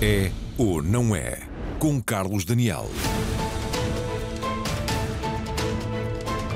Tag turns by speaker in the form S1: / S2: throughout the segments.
S1: É ou não é? Com Carlos Daniel.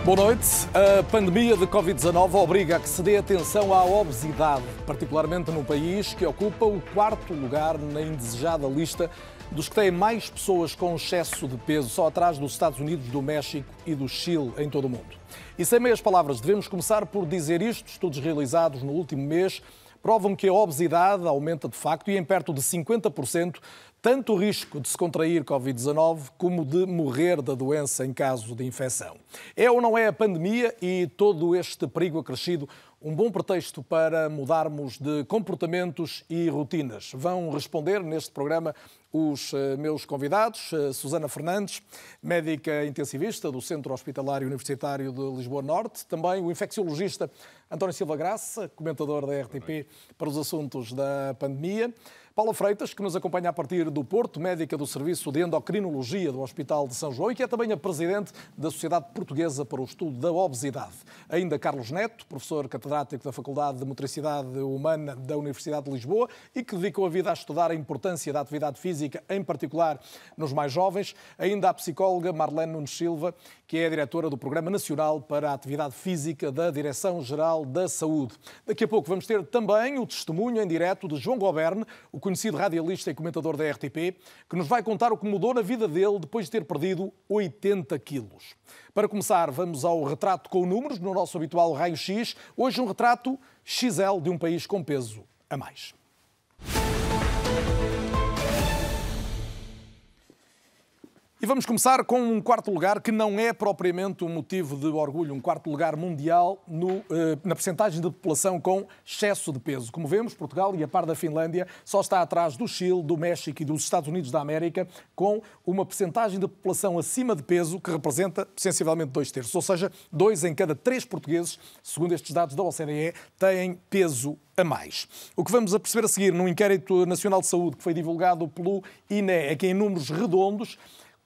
S2: Boa noite. A pandemia de Covid-19 obriga a que se dê atenção à obesidade, particularmente num país que ocupa o quarto lugar na indesejada lista dos que têm mais pessoas com excesso de peso, só atrás dos Estados Unidos, do México e do Chile em todo o mundo. E sem meias palavras, devemos começar por dizer isto: estudos realizados no último mês provam que a obesidade aumenta de facto e em perto de 50% tanto o risco de se contrair Covid-19 como de morrer da doença em caso de infecção. É ou não é a pandemia e todo este perigo acrescido um bom pretexto para mudarmos de comportamentos e rotinas? Vão responder neste programa os eh, meus convidados, eh, Susana Fernandes, médica intensivista do Centro Hospitalar Universitário de Lisboa Norte, também o infecciologista António Silva Graça, comentador da RTP para os assuntos da pandemia. Paula Freitas, que nos acompanha a partir do Porto, médica do Serviço de Endocrinologia do Hospital de São João e que é também a presidente da Sociedade Portuguesa para o Estudo da Obesidade. Ainda Carlos Neto, professor catedrático da Faculdade de Motricidade Humana da Universidade de Lisboa e que dedicou a vida a estudar a importância da atividade física, em particular nos mais jovens. Ainda a psicóloga Marlene Nunes Silva, que é a diretora do Programa Nacional para a Atividade Física da Direção-Geral da Saúde. Daqui a pouco vamos ter também o testemunho em direto de João Goberne, o conhecido radialista e comentador da RTP, que nos vai contar o que mudou na vida dele depois de ter perdido 80 quilos. Para começar, vamos ao retrato com números no nosso habitual raio-x. Hoje um retrato XL de um país com peso a mais. E vamos começar com um quarto lugar que não é propriamente um motivo de orgulho, um quarto lugar mundial no, eh, na percentagem de população com excesso de peso. Como vemos, Portugal e a par da Finlândia só está atrás do Chile, do México e dos Estados Unidos da América, com uma percentagem de população acima de peso que representa sensivelmente dois terços. Ou seja, dois em cada três portugueses, segundo estes dados da OCDE, têm peso a mais. O que vamos a perceber a seguir num inquérito nacional de saúde que foi divulgado pelo INE é que em números redondos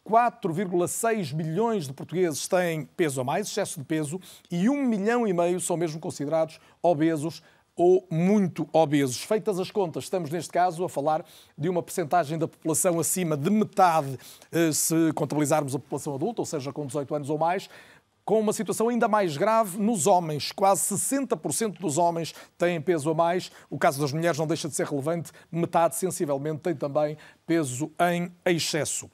S2: 4,6 milhões de portugueses têm peso a mais, excesso de peso, e 1 milhão e meio são mesmo considerados obesos ou muito obesos. Feitas as contas, estamos neste caso a falar de uma percentagem da população acima de metade, eh, se contabilizarmos a população adulta, ou seja, com 18 anos ou mais, com uma situação ainda mais grave nos homens. Quase 60% dos homens têm peso a mais. O caso das mulheres não deixa de ser relevante. Metade, sensivelmente, tem também peso em excesso.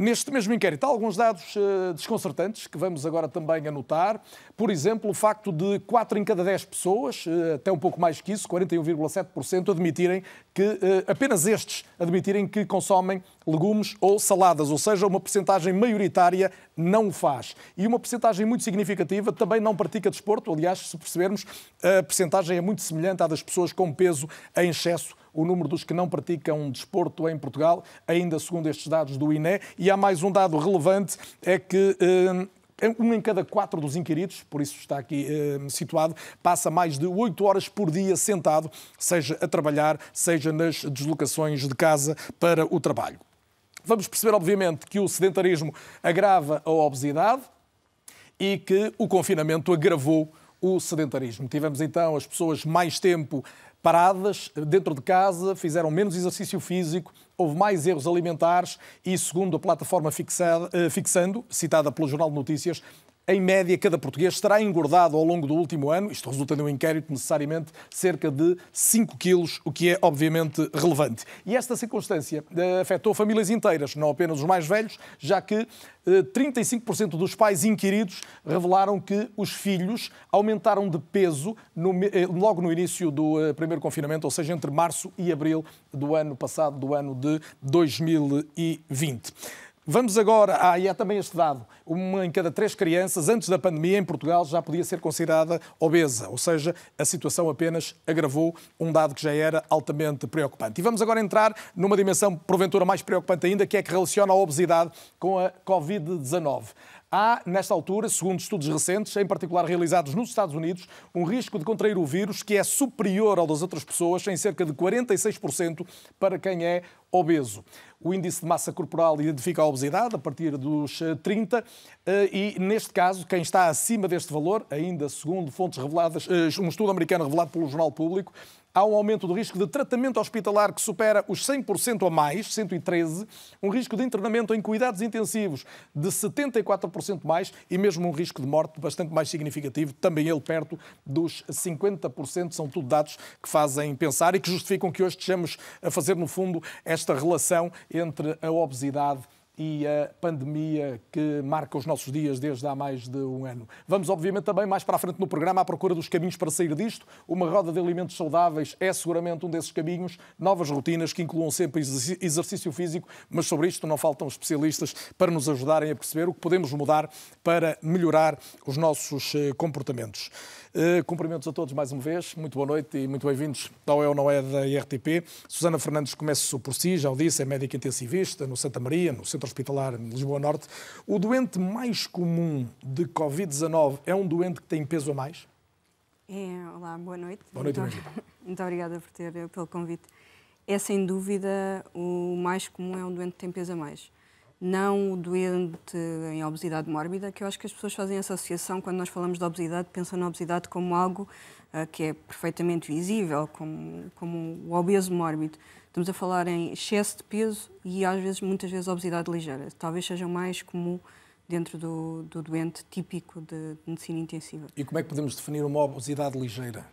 S2: Neste mesmo inquérito, há alguns dados uh, desconcertantes que vamos agora também anotar. Por exemplo, o facto de 4 em cada 10 pessoas, uh, até um pouco mais que isso, 41,7%, admitirem que, uh, apenas estes, admitirem que consomem legumes ou saladas, ou seja, uma percentagem maioritária não o faz. E uma percentagem muito significativa também não pratica desporto. Aliás, se percebermos, a percentagem é muito semelhante à das pessoas com peso em excesso o número dos que não praticam desporto em Portugal, ainda segundo estes dados do INE. E há mais um dado relevante, é que eh, um em cada quatro dos inquiridos, por isso está aqui eh, situado, passa mais de oito horas por dia sentado, seja a trabalhar, seja nas deslocações de casa para o trabalho. Vamos perceber, obviamente, que o sedentarismo agrava a obesidade e que o confinamento agravou o sedentarismo. Tivemos então as pessoas mais tempo paradas dentro de casa, fizeram menos exercício físico, houve mais erros alimentares e, segundo a plataforma fixada, eh, Fixando, citada pelo Jornal de Notícias, em média, cada português terá engordado ao longo do último ano, isto resulta de um inquérito necessariamente, cerca de 5 quilos, o que é obviamente relevante. E esta circunstância eh, afetou famílias inteiras, não apenas os mais velhos, já que 35% eh, dos pais inquiridos revelaram que os filhos aumentaram de peso no, eh, logo no início do primeiro confinamento, ou seja, entre março e abril do ano passado, do ano de 2020. Vamos agora, ah, e há também este dado, uma em cada três crianças, antes da pandemia, em Portugal, já podia ser considerada obesa, ou seja, a situação apenas agravou um dado que já era altamente preocupante. E vamos agora entrar numa dimensão, porventura, mais preocupante ainda, que é que relaciona a obesidade com a Covid-19. Há, nesta altura, segundo estudos recentes, em particular realizados nos Estados Unidos, um risco de contrair o vírus que é superior ao das outras pessoas, em cerca de 46% para quem é obeso. O índice de massa corporal identifica a obesidade a partir dos 30 eh, eh, e, neste caso, quem está acima deste valor, ainda segundo fontes reveladas, eh, um estudo americano revelado pelo Jornal Público, há um aumento do risco de tratamento hospitalar que supera os 100% ou mais, 113, um risco de internamento em cuidados intensivos de 74% mais e mesmo um risco de morte bastante mais significativo, também ele perto dos 50%. São tudo dados que fazem pensar e que justificam que hoje estejamos a fazer, no fundo, esta relação entre a obesidade e a pandemia que marca os nossos dias desde há mais de um ano. Vamos, obviamente, também mais para a frente no programa à procura dos caminhos para sair disto. Uma roda de alimentos saudáveis é seguramente um desses caminhos. Novas rotinas que incluam sempre exercício físico, mas sobre isto não faltam especialistas para nos ajudarem a perceber o que podemos mudar para melhorar os nossos eh, comportamentos. Uh, cumprimentos a todos mais uma vez, muito boa noite e muito bem-vindos ao É ou Não É da IRTP. Susana Fernandes começa por si, já o disse, é médica intensivista no Santa Maria, no Centro Hospitalar de Lisboa Norte. O doente mais comum de Covid-19 é um doente que tem peso a mais?
S3: É, olá, boa noite.
S2: Boa noite,
S3: muito, muito obrigada por ter, pelo convite. É sem dúvida o mais comum é um doente que tem peso a mais não o doente em obesidade mórbida, que eu acho que as pessoas fazem essa associação quando nós falamos de obesidade, pensam na obesidade como algo uh, que é perfeitamente visível, como, como o obeso mórbido. Estamos a falar em excesso de peso e às vezes, muitas vezes, obesidade ligeira. Talvez seja mais comum dentro do, do doente típico de, de medicina intensiva.
S2: E como é que podemos definir uma obesidade ligeira?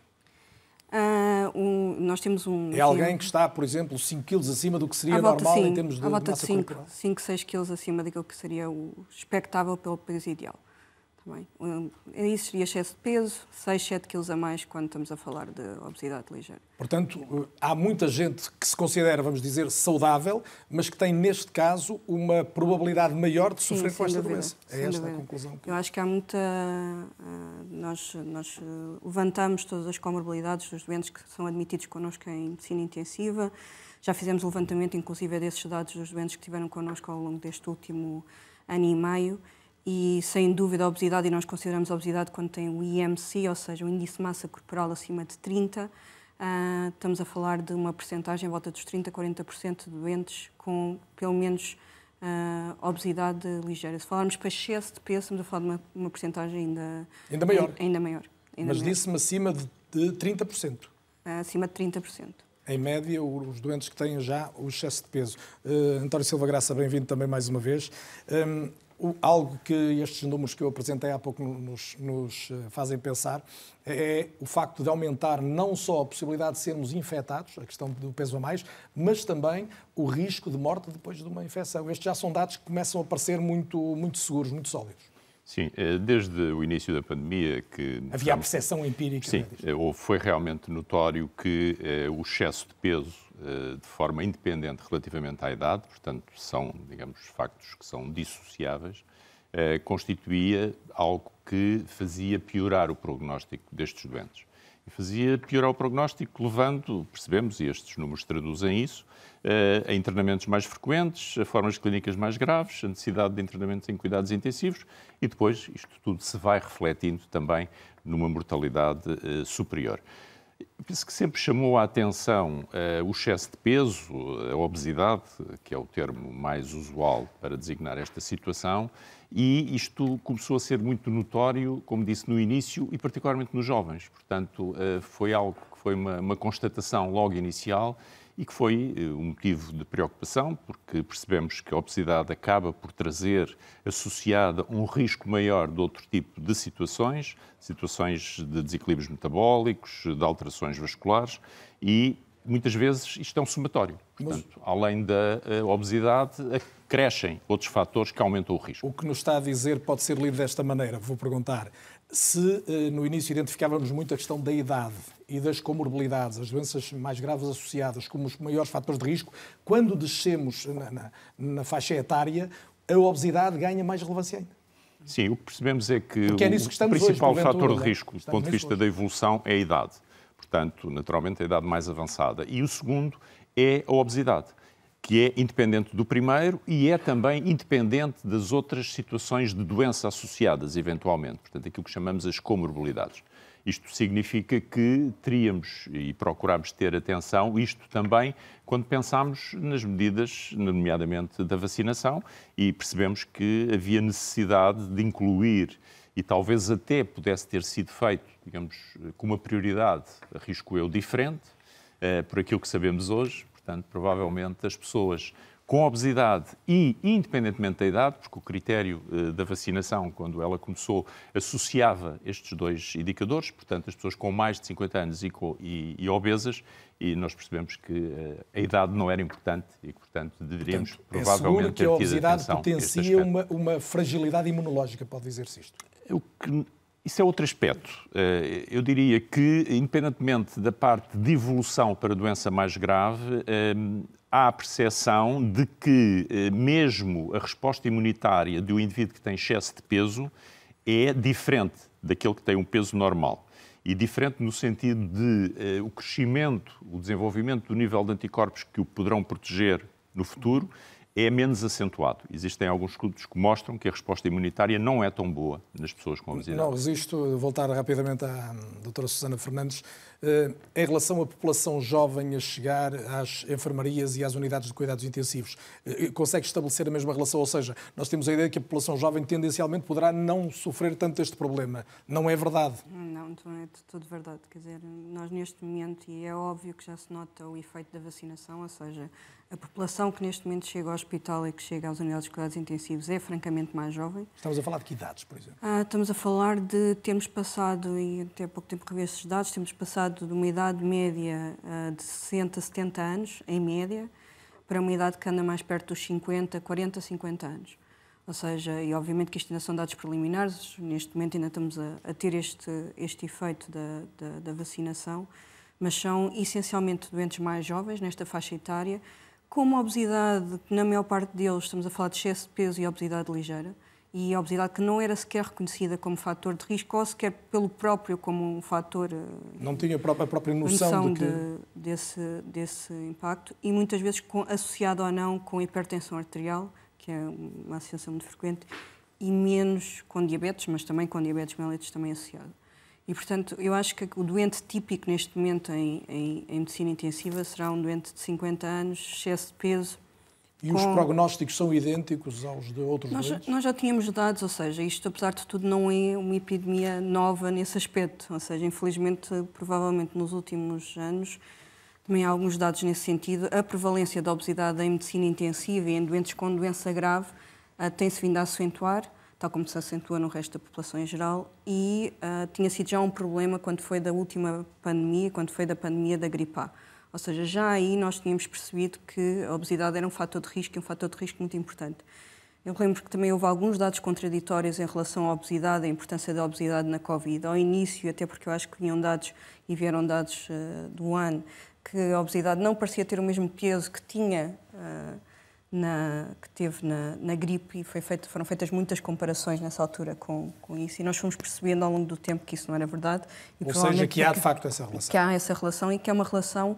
S3: Uh, um, nós temos um.
S2: É alguém que está, por exemplo, 5 kg acima do que seria normal
S3: sim,
S2: em termos de
S3: à volta
S2: massa
S3: de 5,
S2: corporal?
S3: 5, 6 kg acima daquilo que seria o expectável pelo peso ideal. Um, isso seria excesso de peso, 6, 7 kg a mais quando estamos a falar de obesidade ligeira.
S2: Portanto, há muita gente que se considera, vamos dizer, saudável, mas que tem, neste caso, uma probabilidade maior de sofrer
S3: Sim,
S2: com esta
S3: dúvida,
S2: doença. É esta dúvida. a conclusão.
S3: Que... Eu acho que há muita. Nós, nós levantamos todas as comorbilidades dos doentes que são admitidos connosco em medicina intensiva. Já fizemos levantamento, inclusive, desses dados dos doentes que estiveram connosco ao longo deste último ano e meio e sem dúvida a obesidade, e nós consideramos a obesidade quando tem o IMC, ou seja, o índice de massa corporal acima de 30, uh, ah, estamos a falar de uma percentagem em volta dos 30 a 40% de doentes com pelo menos uh, obesidade ligeira. Se falarmos para excesso de peso, estamos a falar de uma, uma percentagem ainda,
S2: ainda maior.
S3: Ainda maior
S2: ainda Mas disse-me acima de, de 30%. Uh,
S3: ah, acima de 30%
S2: em média, os doentes que têm já o excesso de peso. Uh, António Silva Graça, bem-vindo também mais uma vez. Um, algo que estes números que eu apresentei há pouco nos, nos, eh, fazem pensar é o facto de aumentar não só a possibilidade de sermos infectados, a questão do peso a mais, mas também o risco de morte depois de uma infecção. Estes já são dados que começam a parecer muito, muito seguros, muito sólidos.
S4: Sim, eh, desde o início da pandemia que...
S2: Havia a percepção empírica.
S4: Sim, é foi realmente notório que eh, o excesso de peso eh, de forma independente relativamente à idade, portanto, são, digamos, factos que são dissociáveis, eh, constituía algo que fazia piorar o prognóstico destes doentes. E fazia piorar o prognóstico, levando, percebemos, e estes números traduzem isso, eh, a internamentos mais frequentes, a formas clínicas mais graves, a necessidade de internamentos em cuidados intensivos e depois isto tudo se vai refletindo também numa mortalidade superior. Penso que sempre chamou a atenção uh, o excesso de peso, a obesidade, que é o termo mais usual para designar esta situação, e isto começou a ser muito notório, como disse no início, e particularmente nos jovens. Portanto, uh, foi algo que foi uma, uma constatação logo inicial e que foi eh, um motivo de preocupação, porque percebemos que a obesidade acaba por trazer associada um risco maior de outro tipo de situações, situações de desequilíbrios metabólicos, de alterações vasculares e muitas vezes isto é um somatório. Portanto, Mas... além da eh, obesidade, crescem outros fatores que aumentam o risco.
S2: O que nos está a dizer pode ser lido desta maneira, vou perguntar. Se eh, no início identificávamos muito a questão da idade e das comorbilidades, as doenças mais graves associadas como os maiores fatores de risco, quando descemos na, na, na faixa etária, a obesidade ganha mais relevância ainda.
S4: Sim, o que percebemos é que, que é o principal hoje, fator de risco, do ponto de vista hoje. da evolução, é a idade. Portanto, naturalmente, a idade mais avançada. E o segundo é a obesidade que é independente do primeiro e é também independente das outras situações de doença associadas, eventualmente. Portanto, aquilo que chamamos as comorbilidades. Isto significa que teríamos e procuramos ter atenção, isto também, quando pensamos nas medidas, nomeadamente da vacinação, e percebemos que havia necessidade de incluir, e talvez até pudesse ter sido feito, digamos, com uma prioridade, arrisco eu, diferente, por aquilo que sabemos hoje. Portanto, provavelmente as pessoas com obesidade e, independentemente da idade, porque o critério uh, da vacinação, quando ela começou, associava estes dois indicadores, portanto, as pessoas com mais de 50 anos e, e, e obesas, e nós percebemos que uh, a idade não era importante e portanto, deveríamos
S2: portanto,
S4: provavelmente
S2: é que a obesidade potencia uma, uma fragilidade imunológica, pode dizer-se isto?
S4: O que isso é outro aspecto. Eh, eu diria que, independentemente da parte de evolução para doença mais grave, há a percepção de que, eh, mesmo a resposta imunitária do indivíduo que tem excesso de peso é diferente daquele que tem um peso normal. E diferente no sentido de eh, o crescimento, o desenvolvimento do nível de anticorpos que o poderão proteger no futuro é menos acentuado. Existem alguns estudos que mostram que a resposta imunitária não é tão boa nas pessoas com obesidade.
S2: Não resisto, voltar rapidamente à doutora Susana Fernandes. Eh, em relação à população jovem a chegar às enfermarias e às unidades de cuidados intensivos, eh, consegue estabelecer a mesma relação? Ou seja, nós temos a ideia que a população jovem tendencialmente poderá não sofrer tanto este problema. Não é verdade?
S3: Não, não é de tudo verdade. Quer dizer, nós neste momento, e é óbvio que já se nota o efeito da vacinação, ou seja, a população que neste momento chega ao hospital e que chega às unidades de cuidados intensivos é francamente mais jovem.
S2: Estamos a falar de que idades, por exemplo?
S3: Ah, estamos a falar de termos passado, e até há pouco tempo revi esses dados, temos passado de uma idade média ah, de 60, 70 anos, em média, para uma idade que anda mais perto dos 50, 40, 50 anos. Ou seja, e obviamente que isto ainda são dados preliminares, neste momento ainda estamos a, a ter este, este efeito da, da, da vacinação, mas são essencialmente doentes mais jovens nesta faixa etária, como a obesidade, na maior parte deles estamos a falar de excesso de peso e obesidade ligeira, e a obesidade que não era sequer reconhecida como fator de risco ou sequer pelo próprio como um fator. Eh,
S2: não tinha a própria noção, noção de, que... de
S3: desse, desse impacto e muitas vezes com, associado ou não com hipertensão arterial, que é uma associação muito frequente, e menos com diabetes, mas também com diabetes mellitus também associado. E, portanto, eu acho que o doente típico neste momento em, em, em medicina intensiva será um doente de 50 anos, excesso de peso.
S2: E com... os prognósticos são idênticos aos de outros
S3: nós,
S2: doentes?
S3: Nós já tínhamos dados, ou seja, isto, apesar de tudo, não é uma epidemia nova nesse aspecto. Ou seja, infelizmente, provavelmente nos últimos anos, também há alguns dados nesse sentido. A prevalência da obesidade em medicina intensiva e em doentes com doença grave uh, tem-se vindo a acentuar tal como se acentua no resto da população em geral, e uh, tinha sido já um problema quando foi da última pandemia, quando foi da pandemia da gripe A. Ou seja, já aí nós tínhamos percebido que a obesidade era um fator de risco e um fator de risco muito importante. Eu lembro que também houve alguns dados contraditórios em relação à obesidade, a importância da obesidade na Covid. Ao início, até porque eu acho que vinham dados e vieram dados uh, do ano, que a obesidade não parecia ter o mesmo peso que tinha uh, na, que teve na, na gripe e feito, foram feitas muitas comparações nessa altura com, com isso e nós fomos percebendo ao longo do tempo que isso não era verdade.
S2: E Ou seja, que há de facto essa relação.
S3: Que há essa relação e que é uma relação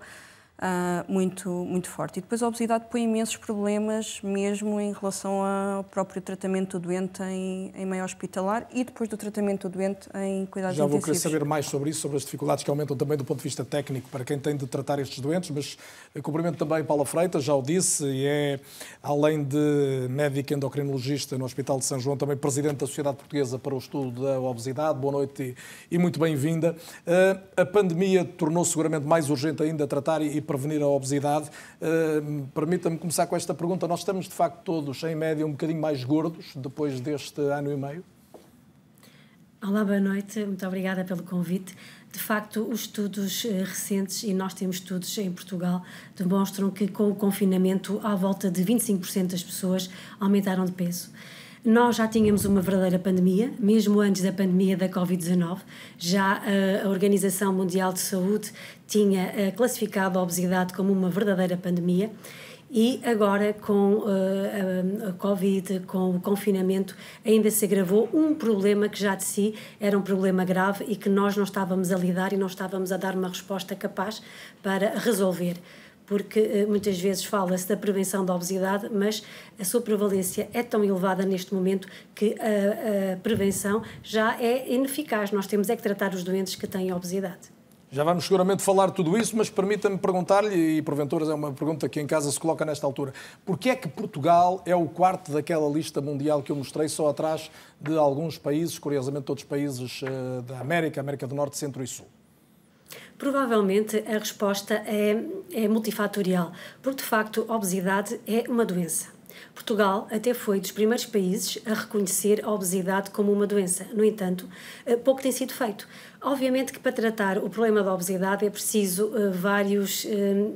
S3: uh, muito, muito forte. E depois a obesidade põe imensos problemas, mesmo em relação ao próprio tratamento do doente em, em meio hospitalar e depois do tratamento do doente em cuidados
S2: Já
S3: vou
S2: querer saber mais sobre isso, sobre as dificuldades que aumentam também do ponto de vista técnico para quem tem de tratar estes doentes, mas cumprimento também Paula Freitas, já o disse, e é, além de médica endocrinologista no Hospital de São João, também presidente da Sociedade Portuguesa para o Estudo da Obesidade. Boa noite e, e muito bem-vinda. Uh, a pandemia tornou seguramente mais urgente ainda tratar e prevenir a obesidade. Uh, Permita-me começar com esta pergunta. Nós estamos, de facto, todos, em média, um bocadinho mais gordos depois deste ano e meio?
S5: Olá, boa noite. Muito obrigada pelo convite. De facto, os estudos eh, recentes, e nós temos estudos em Portugal, demonstram que com o confinamento, à volta de 25% das pessoas aumentaram de peso. Nós já tínhamos uma verdadeira pandemia, mesmo antes da pandemia da Covid-19. Já eh, a Organização Mundial de Saúde tinha eh, classificado a obesidade como uma verdadeira pandemia. E agora, com uh, a Covid, com o confinamento, ainda se agravou um problema que já de si era um problema grave e que nós não estávamos a lidar e não estávamos a dar uma resposta capaz para resolver porque eh, muitas vezes fala-se da prevenção da obesidade, mas a sua prevalência é tão elevada neste momento que a, a prevenção já é ineficaz. Nós temos é que tratar os doentes que têm obesidade.
S2: Já vamos seguramente falar tudo isso, mas permita-me perguntar-lhe, e porventura é uma pergunta que em casa se coloca nesta altura, porquê é que Portugal é o quarto daquela lista mundial que eu mostrei, só atrás de alguns países, curiosamente todos os países uh, da América, América do Norte, Centro e Sul?
S5: Provavelmente a resposta é, é multifatorial, porque de facto a obesidade é uma doença. Portugal até foi dos primeiros países a reconhecer a obesidade como uma doença. No entanto, eh, pouco tem sido feito. Obviamente que para tratar o problema da obesidade é preciso uh, vários uh,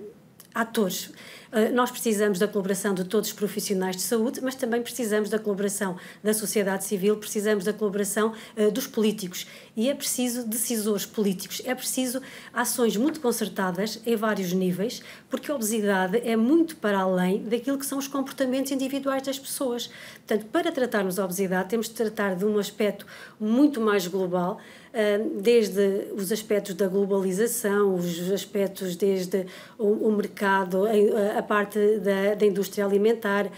S5: atores. Uh, nós precisamos da colaboração de todos os profissionais de saúde, mas também precisamos da colaboração da sociedade civil, precisamos da colaboração uh, dos políticos. E é preciso decisores políticos, é preciso ações muito concertadas em vários níveis, porque a obesidade é muito para além daquilo que são os comportamentos individuais das pessoas. Portanto, para tratarmos a obesidade, temos de tratar de um aspecto muito mais global desde os aspectos da globalização, os aspectos desde o, mercado, a parte da, da indústria alimentar,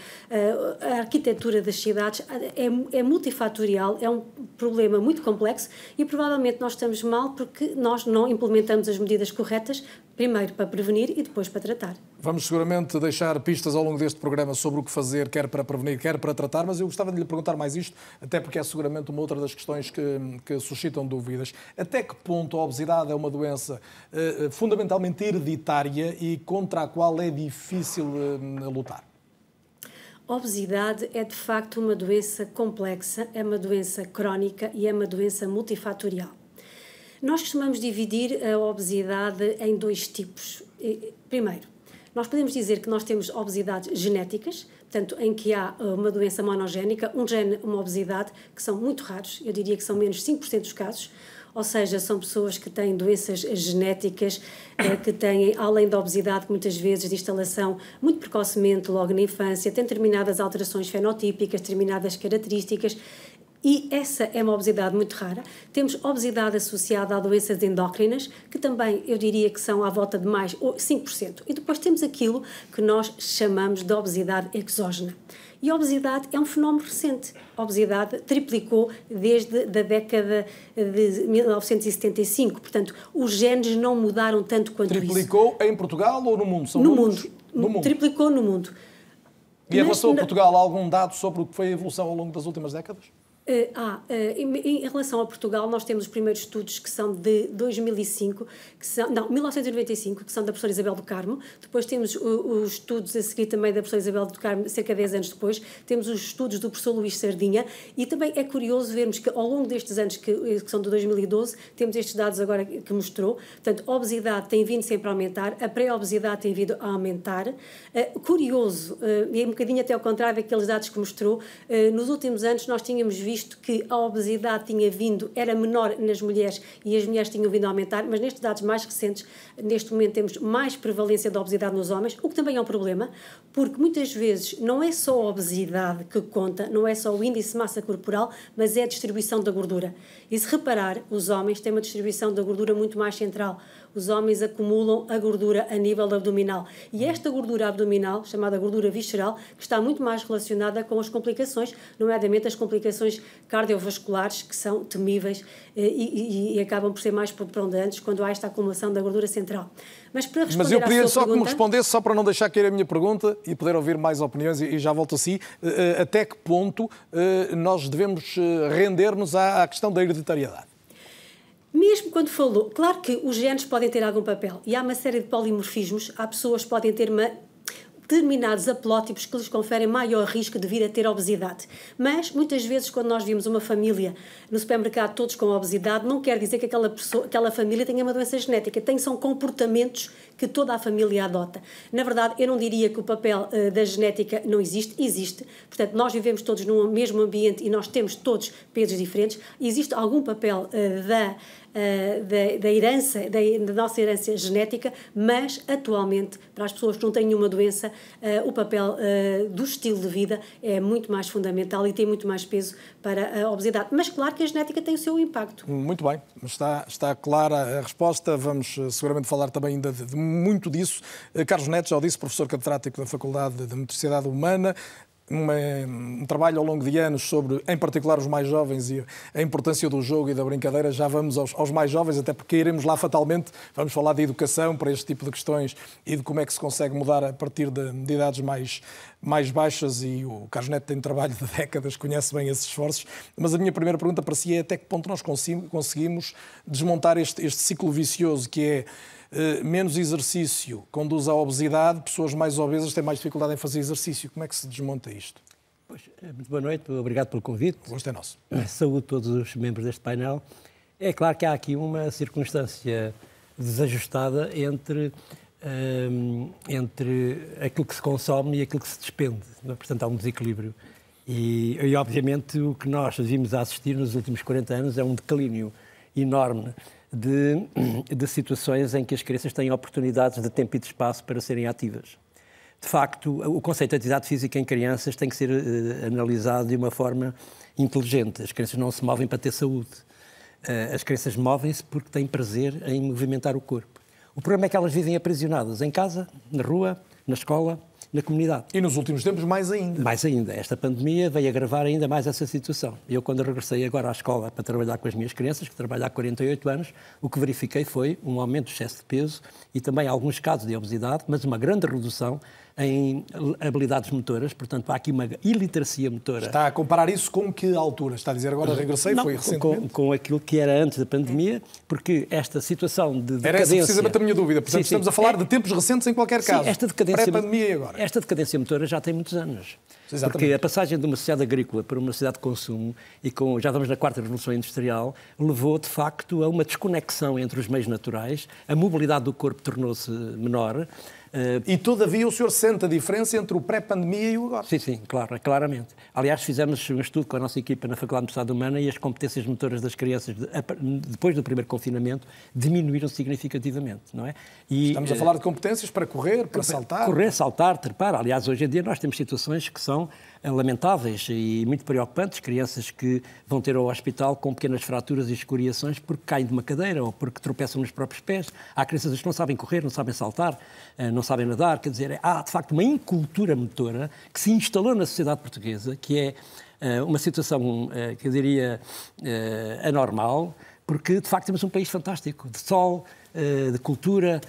S5: a arquitetura das cidades, é, é multifatorial, é um problema muito complexo e provavelmente nós estamos mal porque nós não implementamos as medidas corretas Primeiro para prevenir e depois para tratar.
S2: Vamos seguramente deixar pistas ao longo deste programa sobre o que fazer, quer para prevenir, quer para tratar, mas eu gostava de lhe perguntar mais isto, até porque é seguramente uma outra das questões que, que suscitam dúvidas. Até que ponto a obesidade é uma doença eh, fundamentalmente hereditária e contra a qual é difícil eh, lutar?
S5: A obesidade é de facto uma doença complexa, é uma doença crónica e é uma doença multifatorial. Nós costumamos dividir a obesidade em dois tipos. Primeiro, nós podemos dizer que nós temos obesidades genéticas, portanto, em que há uh, uma doença monogénica, um gene, uma obesidade, que são muito raros, eu diria que são menos 5% dos casos, ou seja, são pessoas que têm doenças genéticas, eh, que têm, além da obesidade, muitas vezes de instalação muito precocemente, logo na infância, têm determinadas alterações fenotípicas, determinadas características, e essa é uma obesidade muito rara. Temos obesidade associada a doenças endócrinas, que também eu diria que são à volta de mais 5%. E depois temos aquilo que nós chamamos de obesidade exógena. E a obesidade é um fenómeno recente. A obesidade triplicou desde a década de 1975. Portanto, os genes não mudaram tanto quanto
S2: triplicou
S5: isso.
S2: Triplicou em Portugal ou no mundo?
S5: São no mundo. no mundo. Triplicou no mundo.
S2: E em relação a Portugal, há algum dado sobre o que foi a evolução ao longo das últimas décadas?
S5: Uh, ah, uh, em, em, relação a Portugal, nós temos os primeiros estudos que são de 2005, que são, não, 1995, que são da professora Isabel do Carmo. Depois temos os estudos a seguir também da professora Isabel do Carmo, cerca de 10 anos depois. Temos os estudos do professor Luís Sardinha. E também é curioso vermos que ao longo destes anos, que, eh, que são de 2012, temos estes dados agora que mostrou. Portanto, a obesidade tem vindo sempre a aumentar, a pré-obesidade tem vindo a aumentar. Uh, curioso, e é um bocadinho até ao contrário daqueles dados que mostrou, nos últimos anos nós tínhamos visto visto que a obesidade tinha vindo, era menor nas mulheres e as mulheres tinham vindo a aumentar, mas nestes dados mais recentes, neste momento temos mais prevalência da obesidade nos homens, o que também é um problema, porque muitas vezes não é só a obesidade que conta, não é só o índice de massa corporal, mas é a distribuição da gordura. E se reparar, os homens têm uma distribuição da gordura muito mais central os homens acumulam a gordura a nível abdominal. E esta gordura abdominal, chamada gordura visceral, que está muito mais relacionada com as complicações, nomeadamente as complicações cardiovasculares, que são temíveis eh, e, e, e acabam por ser mais preponderantes quando há esta acumulação da gordura central.
S2: Mas, para responder Mas eu queria só pergunta... que me respondesse, só para não deixar cair a minha pergunta e poder ouvir mais opiniões, e já volto a si, eh, eh, até que ponto nós devemos render-nos à questão da hereditariedade?
S5: Mesmo quando falou, claro que os genes podem ter algum papel e há uma série de polimorfismos, há pessoas que podem ter uma determinados aplótipos que lhes conferem maior risco de vir a ter obesidade. Mas, muitas vezes, quando nós vimos uma família no supermercado todos com obesidade, não quer dizer que aquela, pessoa, aquela família tenha uma doença genética. Tem, são comportamentos que toda a família adota. Na verdade, eu não diria que o papel uh, da genética não existe. Existe. Portanto, nós vivemos todos no mesmo ambiente e nós temos todos pesos diferentes. Existe algum papel uh, da uh, da, da, herança, da, da, nossa herança genética, mas atualmente, para as pessoas que não têm nenhuma doença, uh, o papel uh, do estilo de vida é muito mais fundamental e tem muito mais peso para a obesidade. Mas claro que a genética tem o seu impacto.
S2: Muito bem, está, está clara a resposta. Vamos seguramente falar também ainda de, de muito disso. Carlos Neto já o disse, professor catedrático da Faculdade de Motricidade Humana. Uma, um trabalho ao longo de anos sobre, em particular, os mais jovens e a importância do jogo e da brincadeira. Já vamos aos, aos mais jovens, até porque iremos lá fatalmente. Vamos falar de educação para este tipo de questões e de como é que se consegue mudar a partir de, de idades mais, mais baixas. E o Carlos Neto tem trabalho de décadas, conhece bem esses esforços. Mas a minha primeira pergunta para si é até que ponto nós conseguimos desmontar este, este ciclo vicioso que é menos exercício conduz à obesidade, pessoas mais obesas têm mais dificuldade em fazer exercício. Como é que se desmonta isto?
S6: Pois, eh, muito boa noite, obrigado pelo convite.
S2: O gosto é nosso.
S6: Saúde todos os membros deste painel. É claro que há aqui uma circunstância desajustada entre, eh, entre aquilo que se consome e aquilo que se despende. É? Portanto, há um desequilíbrio. E, e, obviamente, o que nós vimos a assistir nos últimos 40 anos é um declínio enorme de, de situações em que as crianças têm oportunidades de tempo e de espaço para serem ativas. De facto, o conceito de atividade física em crianças tem que ser uh, analisado de uma forma inteligente. As crianças não se movem para ter saúde. Uh, as crianças movem-se porque têm prazer em movimentar o corpo. O problema é que elas vivem aprisionadas em casa, na rua, na escola, na comunidade.
S2: E nos últimos tempos, mais ainda.
S6: Mais ainda. Esta pandemia veio agravar ainda mais essa situação. Eu, quando regressei agora à escola para trabalhar com as minhas crianças, que trabalho há 48 anos, o que verifiquei foi um aumento do excesso de peso e também alguns casos de obesidade, mas uma grande redução em habilidades motoras, portanto há aqui uma iliteracia motora.
S2: Está a comparar isso com que altura? Está a dizer agora regressei,
S6: Não,
S2: foi recentemente?
S6: Com, com aquilo que era antes da pandemia, porque esta situação de decadência...
S2: Era essa precisamente a minha dúvida, portanto sim, sim. estamos a falar é... de tempos recentes em qualquer caso, sim, esta decadência, pré-pandemia e agora.
S6: Esta decadência motora já tem muitos anos. Exatamente. Porque a passagem de uma sociedade agrícola para uma sociedade de consumo, e com, já vamos na quarta revolução industrial, levou de facto a uma desconexão entre os meios naturais, a mobilidade do corpo tornou-se menor,
S2: Uh, e todavia o senhor sente a diferença entre o pré-pandemia e o agora?
S6: Sim, sim, claro, claramente. Aliás, fizemos um estudo com a nossa equipa na Faculdade de Estado Humana e as competências motoras das crianças, depois do primeiro confinamento, diminuíram significativamente, não é?
S2: E, Estamos a uh, falar de competências para correr, para saltar?
S6: Correr, saltar, trepar. Aliás, hoje em dia nós temos situações que são eh, lamentáveis e muito preocupantes, crianças que vão ter ao hospital com pequenas fraturas e escoriações porque caem de uma cadeira ou porque tropeçam nos próprios pés. Há crianças que não sabem correr, não sabem saltar, eh, não sabem nadar, quer dizer, há de facto uma incultura motora que se instalou na sociedade portuguesa, que é eh, uma situação que eu diria anormal, porque de facto temos um país fantástico, de sol, de cultura,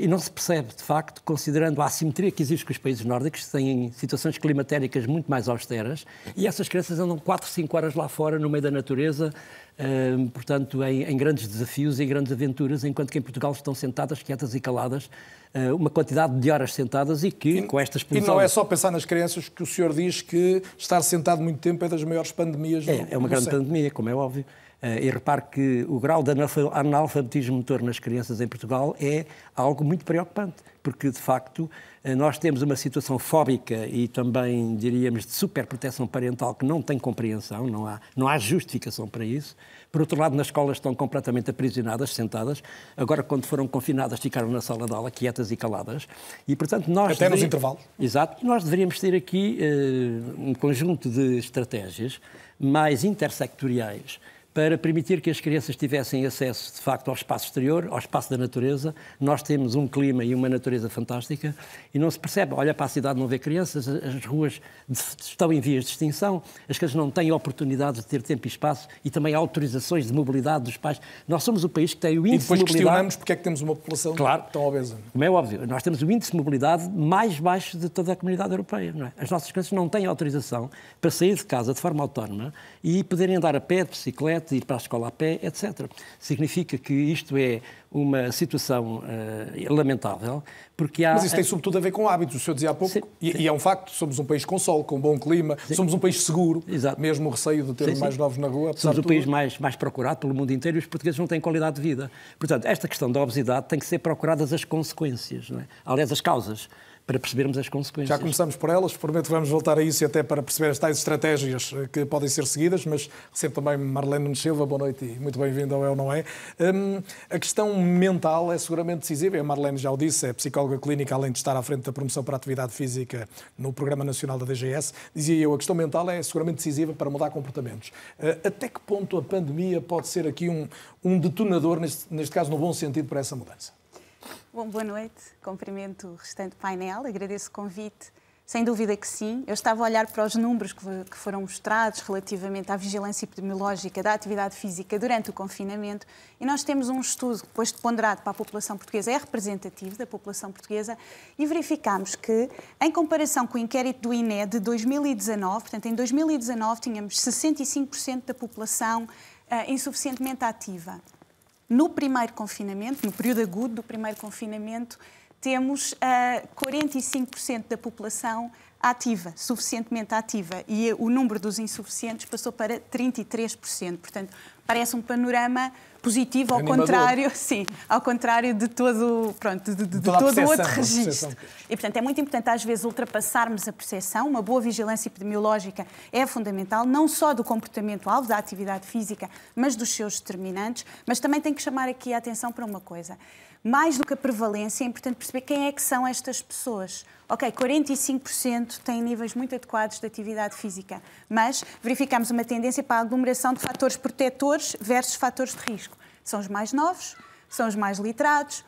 S6: e não se percebe, de facto, considerando a assimetria que existe com os países nórdicos, que têm situações climatéricas muito mais austeras, e essas crianças andam 4, 5 horas lá fora, no meio da natureza, uh, portanto, em, em, grandes desafios e grandes aventuras, enquanto que em Portugal estão sentadas, quietas e caladas, uh, uma quantidade de horas sentadas e que, e, com esta exposição...
S2: E não é só pensar nas crianças que o senhor diz que estar sentado muito tempo é das maiores pandemias
S6: é,
S2: do
S6: É uma grande pandemia, como é óbvio. Eh, e repare que o grau de analfabetismo motor nas crianças em Portugal é algo muito preocupante, porque de facto eh, nós temos uma situação fóbica e também, diríamos, de superproteção parental que não tem compreensão, não há, não há justificação para isso. Por outro lado, nas escolas estão completamente aprisionadas, sentadas. Agora, quando foram confinadas, ficaram na sala de aula, quietas e caladas. E, portanto, nós...
S2: Até nos intervalos.
S6: Exato. Nós deveríamos ter aqui uh, um conjunto de estratégias mais intersectoriais para permitir que as crianças tivessem acesso, de facto, ao espaço exterior, ao espaço da natureza. Nós temos um clima e uma natureza fantástica e não se percebe. Olha para a cidade, não vê crianças, as ruas estão em vias de extinção, as crianças não têm oportunidade de ter tempo e espaço e também autorizações de mobilidade dos pais. Nós somos o país que tem o índice de mobilidade...
S2: E depois questionamos porque é que temos uma população claro, tão obesa.
S6: Como é óbvio, nós temos o índice de mobilidade mais baixo de toda a comunidade europeia. É? As nossas crianças não têm autorização para sair de casa de forma autónoma e poderem andar a pé, de bicicleta, ir para a escola a pé, etc. Significa que isto é uma situação uh, lamentável, porque há...
S2: Mas isso tem sobretudo a ver com hábitos, o senhor dizia há pouco, sim, e, sim. e, é um facto, somos um país com sol, com bom clima, sim. somos um país seguro, Exato. mesmo o receio de ter mais novos na rua.
S6: Somos o país mais, mais procurado pelo mundo inteiro e os portugueses não têm qualidade de vida. Portanto, esta questão da obesidade tem que ser procuradas as consequências, é? aliás, as causas para percebermos as consequências.
S2: Já começamos por elas, prometo que vamos voltar a isso e até para perceber as tais estratégias eh, que podem ser seguidas, mas recebo também Marlene Nunes Silva, boa noite e muito bem-vindo ao É ou Não É. Hum, a questão mental é seguramente decisiva, a Marlene já o disse, é psicóloga clínica, além de estar à frente da promoção para a atividade física no Programa Nacional da DGS, dizia eu, a questão mental é seguramente decisiva para mudar comportamentos. Uh, até que ponto a pandemia pode ser aqui um, um detonador, neste, neste caso no bom sentido, para essa mudança?
S7: Bom, boa noite. Cumprimento o restante painel. Agradeço o convite. Sem dúvida que sim. Eu estava a olhar para os números que foram mostrados relativamente à vigilância epidemiológica da atividade física durante o confinamento e nós temos um estudo, depois de ponderado para a população portuguesa, é representativo da população portuguesa e verificamos que, em comparação com o inquérito do INE de 2019, portanto, em 2019 tínhamos 65% da população uh, insuficientemente ativa. No primeiro confinamento, no período agudo do primeiro confinamento, temos uh, eh, 45% da população ativa, suficientemente ativa, e o número dos insuficientes passou para 33%. Portanto, parece um panorama positivo, ao Animador. contrário, sim, ao contrário de todo, pronto, de, de, de todo o outro registro. E, portanto, é muito importante às vezes ultrapassarmos a percepção. Uma boa vigilância epidemiológica é fundamental, não só do comportamento-alvo, da atividade física, mas dos seus determinantes. Mas também tem que chamar aqui a atenção para uma coisa mais do que a prevalência, é importante perceber quem é que são estas pessoas. Ok, 45% têm níveis muito adequados de atividade física, mas verificamos uma tendência para a aglomeração de fatores protetores versus fatores de risco. São os mais novos, são os mais literados,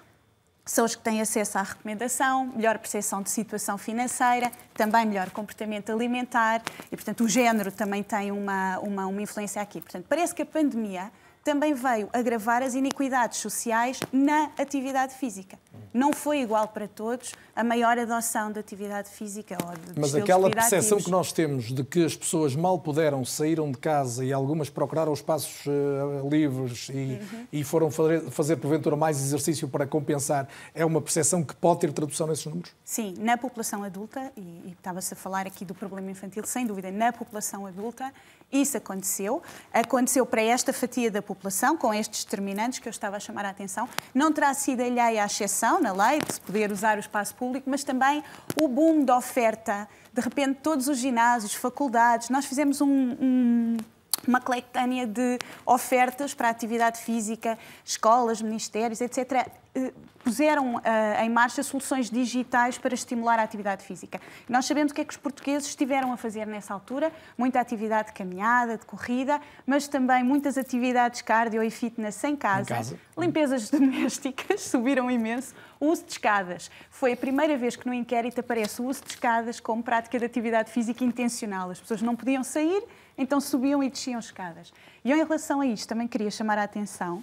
S7: são os que têm acesso à recomendação, melhor percepção de situação financeira, também melhor comportamento alimentar e, portanto, o género também tem uma, uma, uma influência aqui. Portanto, parece que a pandemia também veio agravar as iniquidades sociais na atividade física. Não foi igual para todos a maior adoção da atividade física ou de
S2: Mas aquela percepção que nós temos de que as pessoas mal puderam, saíram de casa e algumas procuraram espaços uh, livres e, uhum. e foram fazer, fazer, porventura, mais exercício para compensar, é uma percepção que pode ter tradução nesses números?
S7: Sim, na população adulta, e, e estava-se a falar aqui do problema infantil, sem dúvida, na população adulta, isso aconteceu. Aconteceu para esta fatia da população, com estes determinantes que eu estava a chamar a atenção. Não terá sido alheia à exceção na lei de se poder usar o espaço público, mas também o boom da oferta. De repente, todos os ginásios, faculdades, nós fizemos um, um uma coletânea de ofertas para atividade física, escolas, ministérios, etc., puseram uh, em marcha soluções digitais para estimular a atividade física. Nós sabemos o que é que os portugueses estiveram a fazer nessa altura, muita atividade de caminhada, de corrida, mas também muitas atividades cardio e fitness em casa. Em casa. Limpezas domésticas subiram imenso. O uso de escadas. Foi a primeira vez que no inquérito aparece o uso de escadas como prática de atividade física intencional. As pessoas não podiam sair, então subiam e desciam escadas. E eu, em relação a isto, também queria chamar a atenção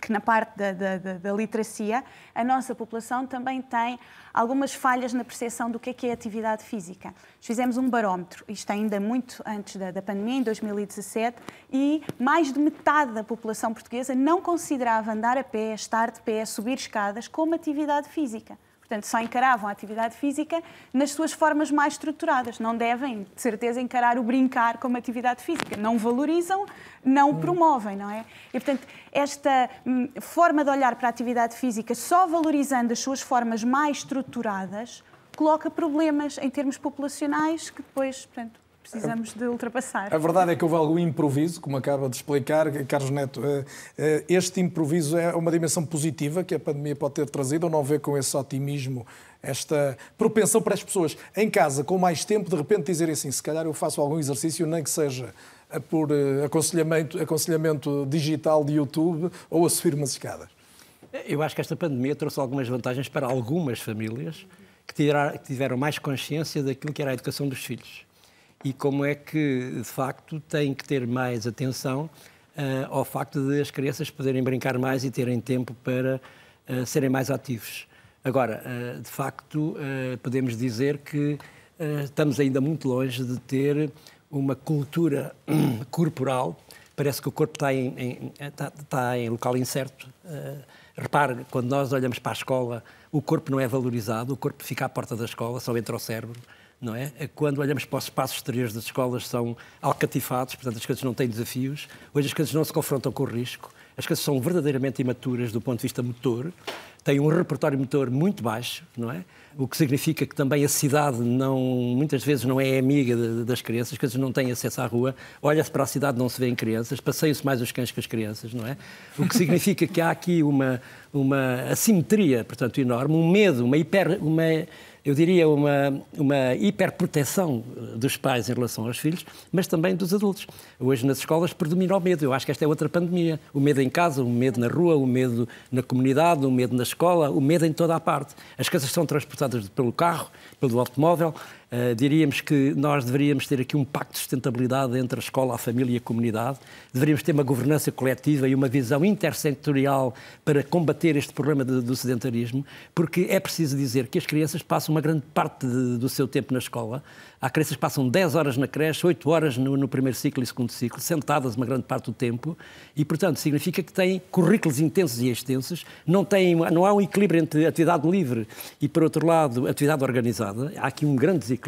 S7: que na parte da, da, da, literacia, a nossa população também tem algumas falhas na percepção do que é, que é atividade física. Fizemos um barómetro, isto ainda muito antes da, da pandemia, em 2017, e mais de metade da população portuguesa não considerava andar a pé, estar de pé, subir escadas como atividade física. Portanto, só encaravam a atividade física nas suas formas mais estruturadas. Não devem, de certeza, encarar o brincar como atividade física. Não valorizam, não hum. promovem, não é? E, portanto, esta hum, forma de olhar para a atividade física só valorizando as suas formas mais estruturadas coloca problemas em termos populacionais que depois, portanto, precisamos de ultrapassar.
S2: A verdade é que houve algum improviso, como acaba de explicar, Carlos Neto. Eh, eh, este improviso é uma dimensão positiva que a pandemia pode ter trazido ou não vê com esse otimismo esta propensão para as pessoas em casa, com mais tempo, de repente dizerem assim: se calhar eu faço algum exercício, nem que seja eh, por aconselhamento, aconselhamento digital de YouTube ou a subir umas escadas?
S6: Eu acho que esta pandemia trouxe algumas vantagens para algumas famílias que tiveram mais consciência daquilo que era a educação dos filhos e como é que, de facto, tem que ter mais atenção uh, ao facto de as crianças poderem brincar mais e terem tempo para uh, serem mais ativos. Agora, uh, de facto, podemos dizer que estamos ainda muito longe de ter uma cultura corporal. Parece que o corpo está em, em, está, está em local incerto. repare, quando nós olhamos para a escola, o corpo não é valorizado, o corpo fica à porta da escola, só entra o cérebro não é? é? Quando olhamos para os espaços exteriores das escolas são alcatifados, portanto as coisas não têm desafios. Hoje as coisas não se confrontam com o risco. As coisas são verdadeiramente imaturas do ponto de vista motor. Têm um repertório motor muito baixo, não é? O que significa que também a cidade não, muitas vezes não é amiga de, das crianças, as coisas não têm acesso à rua. Olha-se para a cidade, não se vê em crianças, passeiam-se mais os cães que as crianças, não é? O que significa que há aqui uma, uma assimetria, portanto, enorme, um medo, uma hiper, uma eu diria, uma, uma hiperproteção eh, dos pais em relação aos filhos, mas também dos adultos. Hoje nas escolas predomina o medo. Eu acho que esta é outra pandemia. O medo em casa, o medo na rua, o medo na comunidade, o medo na escola, o medo em toda a parte. As coisas são transportadas pelo carro, pelo automóvel. Uh, diríamos que nós deveríamos ter aqui um pacto de sustentabilidade entre a escola, a família e a comunidade. Deveríamos ter uma governança coletiva e uma visão intersetorial para combater este problema de, do sedentarismo, porque é preciso dizer que as crianças passam uma grande parte de, do seu tempo na escola. Há crianças que passam 10 horas na creche, 8 horas no, no, primeiro ciclo e segundo ciclo, sentadas uma grande parte do tempo, e, portanto, significa que têm currículos intensos e extensos, não, têm, não há um equilíbrio entre atividade livre e, por outro lado, atividade organizada. Há aqui um grande desequilíbrio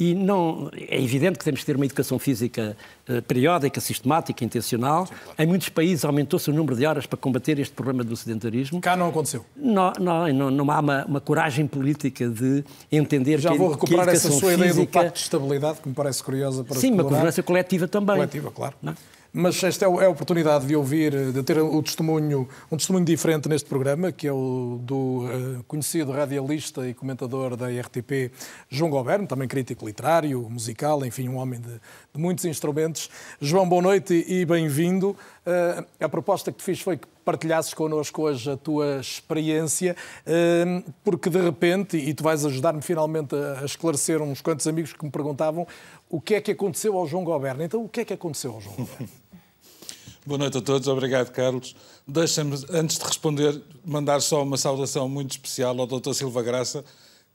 S6: e não, é evidente que temos que ter uma educação física uh, periódica, sistemática, intencional. Sim, claro. Em muitos países aumentou-se o número de horas para combater este problema do sedentarismo.
S2: Cá não aconteceu.
S6: Não, não, não, não há uma, uma, coragem política de entender
S2: Já
S6: que
S2: vou recuperar essa sua física... ideia do pacto de estabilidade, que me parece curiosa para
S6: Sim, uma governança coletiva também.
S2: Coletiva, claro. Não? Mas esta é, é a oportunidade de ouvir, de ter o testemunho, um testemunho diferente neste programa, que é o do uh, conhecido radialista e comentador da RTP, João Goberno, também crítico literário, musical, enfim, um homem de, de muitos instrumentos. João, boa noite e bem-vindo. Uh, a proposta que te fiz foi que partilhasses connosco hoje a tua experiência, uh, porque de repente, e tu vais ajudar-me finalmente a esclarecer uns quantos amigos que me perguntavam o que é que aconteceu ao João Goberno. Então, o que é que aconteceu ao João Goberno?
S8: Boa noite a todos, obrigado Carlos. Deixa-me, antes de responder, mandar só uma saudação muito especial ao Dr. Silva Graça,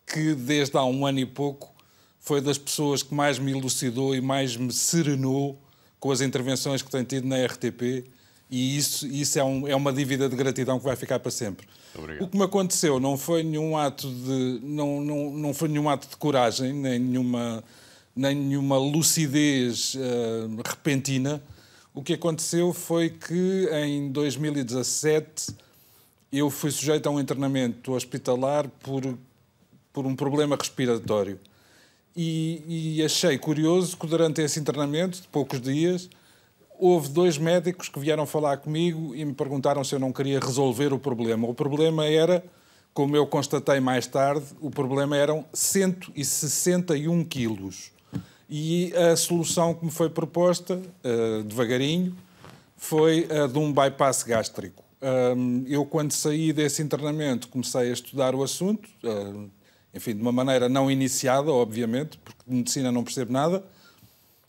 S8: que desde há um ano e pouco foi das pessoas que mais me elucidou e mais me serenou com as intervenções que tem tido na RTP e isso, isso é, um, é uma dívida de gratidão que vai ficar para sempre. Obrigado. O que me aconteceu não foi nenhum ato de não, não, não foi nenhum ato de coragem, nem nenhuma nenhuma lucidez uh, repentina. O que aconteceu foi que em 2017 eu fui sujeito a um internamento hospitalar por, por um problema respiratório. E, e achei curioso que durante esse internamento, de poucos dias, houve dois médicos que vieram falar comigo e me perguntaram se eu não queria resolver o problema. O problema era, como eu constatei mais tarde, o problema eram 161 quilos. E a solução que me foi proposta, uh, devagarinho, foi a de um bypass gástrico. Eu, quando saí desse internamento, comecei a estudar o assunto, uh, enfim, de uma maneira não iniciada, obviamente, porque de medicina não percebo nada.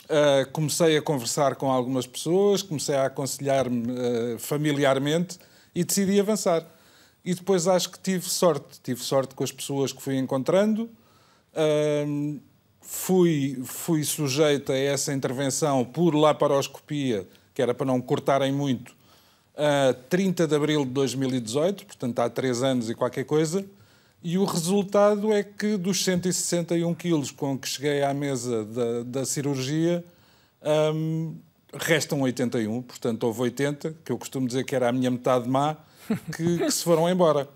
S8: Uh, comecei a conversar com algumas pessoas, comecei a aconselhar-me uh, familiarmente e decidi avançar. E depois acho que tive sorte. Tive sorte com as pessoas que fui encontrando. Fui, fui sujeito a essa intervenção por laparoscopia, que era para não cortarem muito, a 30 de abril de 2018, portanto há três anos e qualquer coisa, e o resultado é que dos 161 quilos com que cheguei à mesa da, da cirurgia, um, restam 81, portanto houve 80, que eu costumo dizer que era a minha metade má, que, que se foram embora.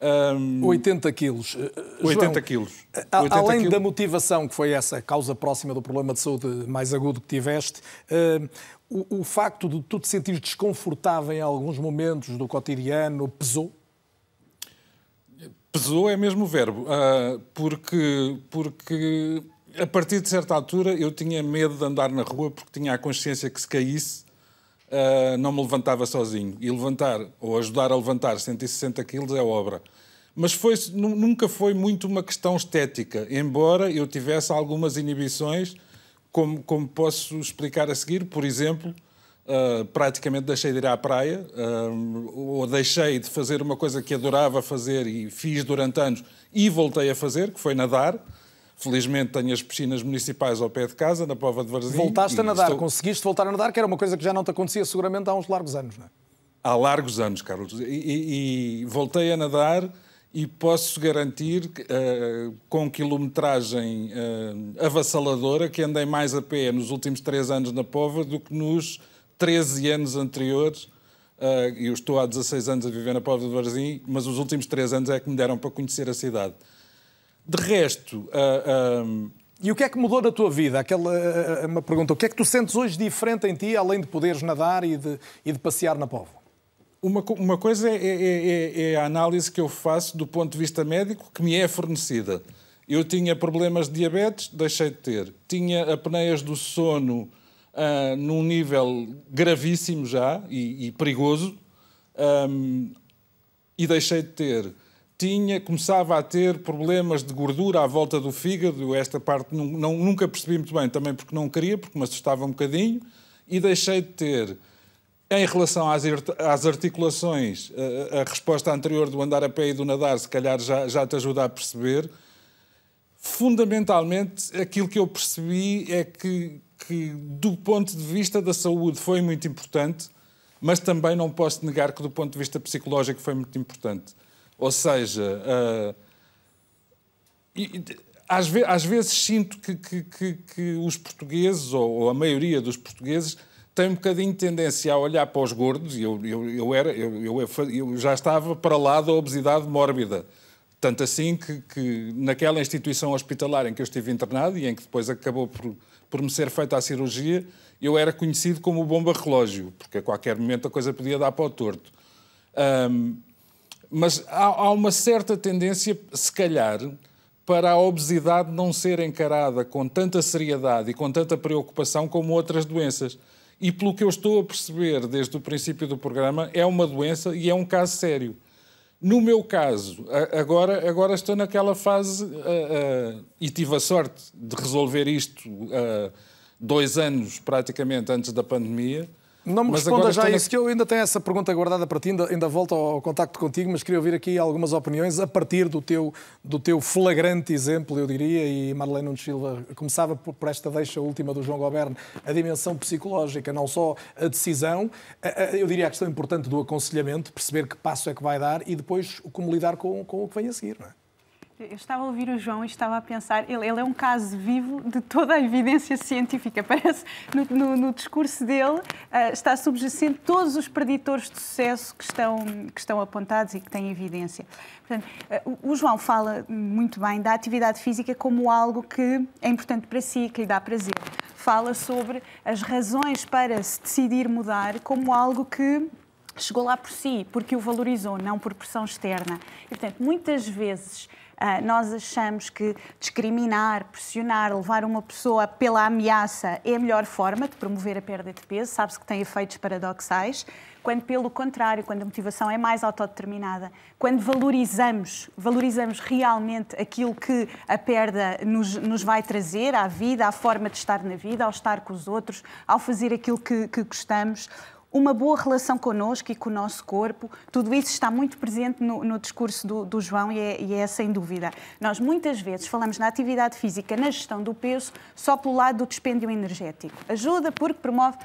S2: Um, 80 quilos.
S8: 80 João, quilos. 80
S2: além quilos. da motivação, que foi essa causa próxima do problema de saúde mais agudo que tiveste, uh, o, o, facto de tu te sentires desconfortável em alguns momentos do cotidiano pesou?
S8: Pesou é mesmo o verbo, uh, porque, porque a partir de certa altura eu tinha medo de andar na rua porque tinha a consciência que se caísse uh, não me levantava sozinho. E levantar, ou ajudar a levantar 160 quilos é obra. Mas foi, nunca foi muito uma questão estética, embora eu tivesse algumas inibições, como, como posso explicar a seguir. Por exemplo, uh, praticamente deixei de ir à praia, uh, ou deixei de fazer uma coisa que adorava fazer e fiz durante anos e voltei a fazer, que foi nadar. Felizmente tenho as piscinas municipais ao pé de casa, na Pova de Varzim.
S2: Voltaste a nadar, estou... conseguiste voltar a nadar, que era uma coisa que já não te acontecia seguramente há uns largos anos, não é?
S8: Há largos anos, Carlos. E, e, e voltei a nadar e posso garantir, uh, com quilometragem uh, avassaladora, que andei mais a pé nos últimos três anos na Pova do que nos 13 anos anteriores. Uh, eu estou há 16 anos a viver na Pova de Varzim, mas os últimos três anos é que me deram para conhecer a cidade. De resto. Uh,
S2: uh, e o que é que mudou na tua vida? Aquela uh, uma pergunta. O que é que tu sentes hoje diferente em ti, além de poderes nadar e de, e de passear na povo?
S8: Uma, uma coisa é, é, é, é, a análise que eu faço do ponto de vista médico que me é fornecida. Eu tinha problemas de diabetes, deixei de ter. Tinha apneias do sono uh, num nível gravíssimo já e, e perigoso um, e deixei de ter tinha, começava a ter problemas de gordura à volta do fígado. Esta parte não, não, nunca percebi muito bem, também porque não queria, porque me assustava um bocadinho, e deixei de ter. Em relação às, às articulações, a, a, resposta anterior do andar a pé e do nadar, se calhar já, já te ajuda a perceber. Fundamentalmente, aquilo que eu percebi é que, que, do ponto de vista da saúde, foi muito importante, mas também não posso negar que, do ponto de vista psicológico, foi muito importante. Ou seja, uh, e, às, ve às, vezes sinto que, que, que, que os portugueses, ou, ou, a maioria dos portugueses, tem um bocadinho de tendência a olhar para os gordos, e eu, eu, eu, era, eu, eu, já estava para lá da obesidade mórbida. Tanto assim que, que, naquela instituição hospitalar em que eu estive internado e em que depois acabou por, por me ser feita a cirurgia, eu era conhecido como o bomba relógio, porque a qualquer momento a coisa podia dar para o torto. Um, mas há, há uma certa tendência, se calhar, para a obesidade não ser encarada com tanta seriedade e com tanta preocupação como outras doenças. E pelo que eu estou a perceber desde o princípio do programa, é uma doença e é um caso sério. No meu caso, agora, agora estou naquela fase uh, uh, e tive a sorte de resolver isto uh, dois anos praticamente antes da pandemia.
S2: Não me mas responda já isso, na... que eu ainda tenho essa pergunta guardada para ti, ainda, ainda volto ao contacto contigo, mas queria ouvir aqui algumas opiniões a partir do teu, do teu flagrante exemplo, eu diria, e Marlene Nunes Silva começava por, por esta deixa última do João Goberno, a dimensão psicológica, não só a decisão, eu diria a questão importante do aconselhamento, perceber que passo é que vai dar e depois como lidar com, com o que vem a seguir, não é?
S7: Eu estava a ouvir o João e estava a pensar, ele, ele, é um caso vivo de toda a evidência científica. Parece, no, no, no discurso dele, uh, está subjacente todos os preditores de sucesso que estão, que estão apontados e que têm evidência. Portanto, uh, o, João fala muito bem da atividade física como algo que é importante para si, que lhe dá prazer. Fala sobre as razões para se decidir mudar como algo que chegou lá por si, porque o valorizou, não por pressão externa. E, portanto, muitas vezes nós achamos que discriminar, pressionar, levar uma pessoa pela ameaça é a melhor forma de promover a perda de peso. Sabe-se que tem efeitos paradoxais. Quando, pelo contrário, quando a motivação é mais autodeterminada, quando valorizamos, valorizamos realmente aquilo que a perda nos, nos vai trazer à vida, à forma de estar na vida, ao estar com os outros, ao fazer aquilo que, que gostamos, uma boa relação connosco e com o nosso corpo, tudo isso está muito presente no, no discurso do, do João e é, e é, sem dúvida. Nós muitas vezes falamos na atividade física, na gestão do peso, só pelo lado do dispêndio energético. Ajuda porque promove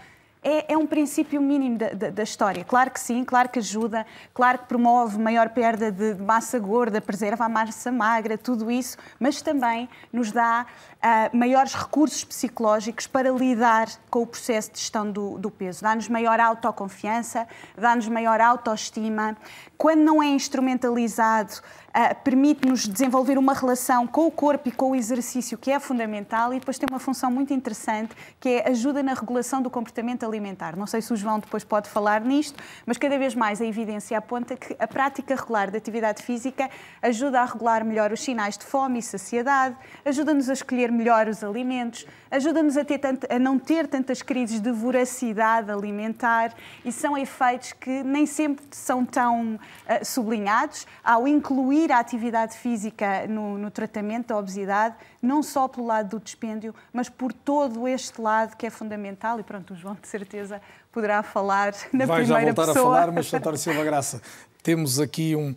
S7: é, é, um princípio mínimo da, da, da, história. Claro que sim, claro que ajuda, claro que promove maior perda de massa gorda, preserva a massa magra, tudo isso, mas também nos dá uh, maiores recursos psicológicos para lidar com o processo de gestão do, do peso. Dá-nos maior autoconfiança, dá-nos maior autoestima. Quando não é instrumentalizado, uh, permite-nos desenvolver uma relação com o corpo e com o exercício que é fundamental e depois tem uma função muito interessante que é ajuda na regulação do comportamento alimentar. Não sei se o João depois pode falar nisto, mas cada vez mais a evidência aponta que a prática regular de atividade física ajuda a regular melhor os sinais de fome e saciedade, ajuda-nos a escolher melhor os alimentos, ajuda-nos a, a não ter tantas crises de voracidade alimentar e são efeitos que nem sempre são tão uh, sublinhados ao incluir incluir a atividade física no, no, tratamento da obesidade, não só pelo lado do dispêndio, mas por todo este lado que é fundamental. E pronto, o João de certeza poderá falar na
S2: Vai
S7: primeira
S2: já voltar
S7: pessoa.
S2: a falar, mas António Silva Graça, temos aqui um...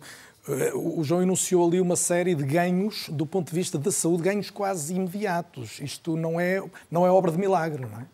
S2: Eh, o João enunciou ali uma série de ganhos do ponto de vista da saúde, ganhos quase imediatos. Isto não é, não é obra de milagre, não é?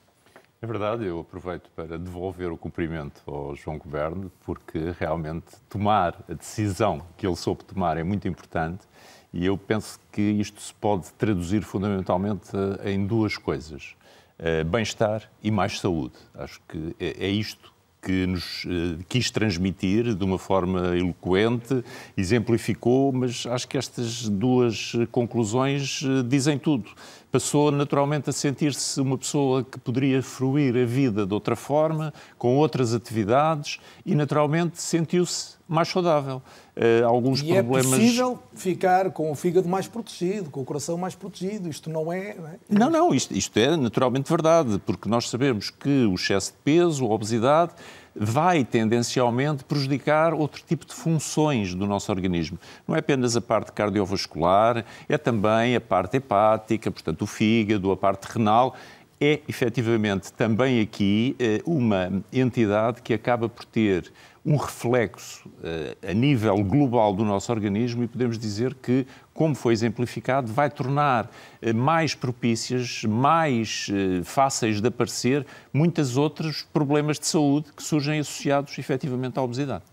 S4: É verdade, eu aproveito para devolver o cumprimento ao João Goberno, porque realmente tomar a decisão que ele soube tomar é muito importante e eu penso que isto se pode traduzir fundamentalmente eh, em duas coisas: eh, bem-estar e mais saúde. Acho que é, é isto que nos eh, quis transmitir de uma forma eloquente, exemplificou, mas acho que estas duas conclusões dizem tudo passou naturalmente a sentir-se uma pessoa que poderia fruir a vida de outra forma, com outras atividades e naturalmente sentiu-se mais saudável.
S2: Uh, alguns e problemas... é possível ficar com o fígado mais protegido, com o coração mais protegido. Isto não é... Não, é?
S4: não, não isto, isto, é naturalmente verdade, porque nós sabemos que o excesso de peso, a obesidade, vai tendencialmente prejudicar outro tipo de funções do nosso organismo. Não é apenas a parte cardiovascular, é também a parte hepática, portanto, o fígado, a parte renal é efetivamente também aqui eh, uma entidade que acaba por ter um reflexo uh, a nível global do nosso organismo e podemos dizer que, como foi exemplificado, vai tornar uh, mais propícias, mais uh, fáceis de aparecer muitos outros problemas de saúde que surgem associados efetivamente à obesidade.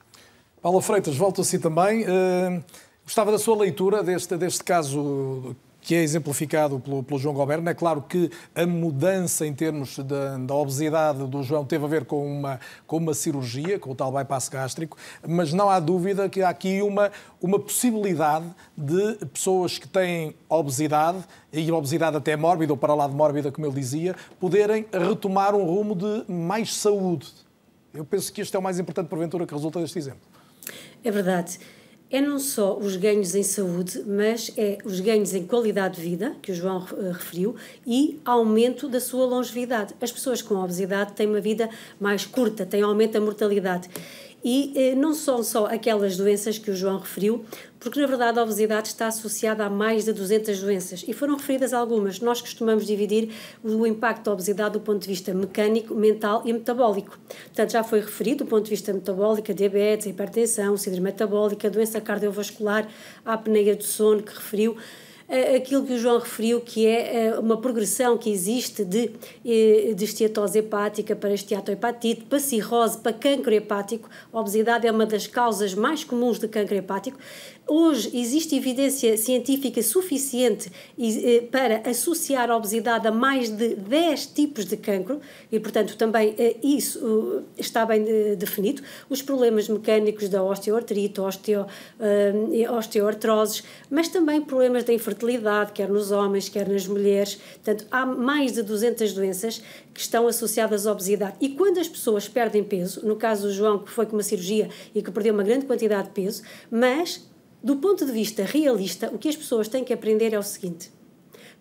S2: Paulo Freitas, volto a si também. gostava da sua leitura deste, deste caso que é exemplificado pelo, pelo, João Goberno. É claro que a mudança em termos da, da, obesidade do João teve a ver com uma, com uma cirurgia, com o tal bypass gástrico, mas não há dúvida que há aqui uma, uma possibilidade de pessoas que têm obesidade, e obesidade até mórbida ou para lá de mórbida, como ele dizia, poderem retomar um rumo de mais saúde. Eu penso que isto é o mais importante, porventura, que resulta deste exemplo.
S5: É verdade é não só os ganhos em saúde, mas é os ganhos em qualidade de vida, que o João eh, referiu, e aumento da sua longevidade. As pessoas com obesidade têm uma vida mais curta, têm aumento da mortalidade. E eh, não são só aquelas doenças que o João referiu, porque na verdade a obesidade está associada a mais de 200 doenças e foram referidas algumas. Nós costumamos dividir o impacto da obesidade do ponto de vista mecânico, mental e metabólico. Portanto, já foi referido do ponto de vista metabólico, diabetes, hipertensão, síndrome metabólica, doença cardiovascular, a apneia do sono que referiu aquilo que o João referiu, que é eh, uma progressão que existe de, eh, de esteatose hepática para esteatohepatite, para cirrose, para cancro hepático. A obesidade é uma das causas mais comuns de cancro hepático. Hoje existe evidência científica suficiente eh, para associar a obesidade a mais de 10 tipos de cancro e, portanto, também isso está bem definido. Os problemas mecânicos da osteoartrite, osteo, osteoartroses, mas também problemas da infertilidade, quer nos homens, quer nas mulheres. Portanto, há mais de 200 doenças que estão associadas à obesidade. E quando as pessoas perdem peso, no caso do João, que foi com uma cirurgia e que perdeu uma grande quantidade de peso, mas do ponto de vista realista, o que as pessoas têm que aprender é o seguinte: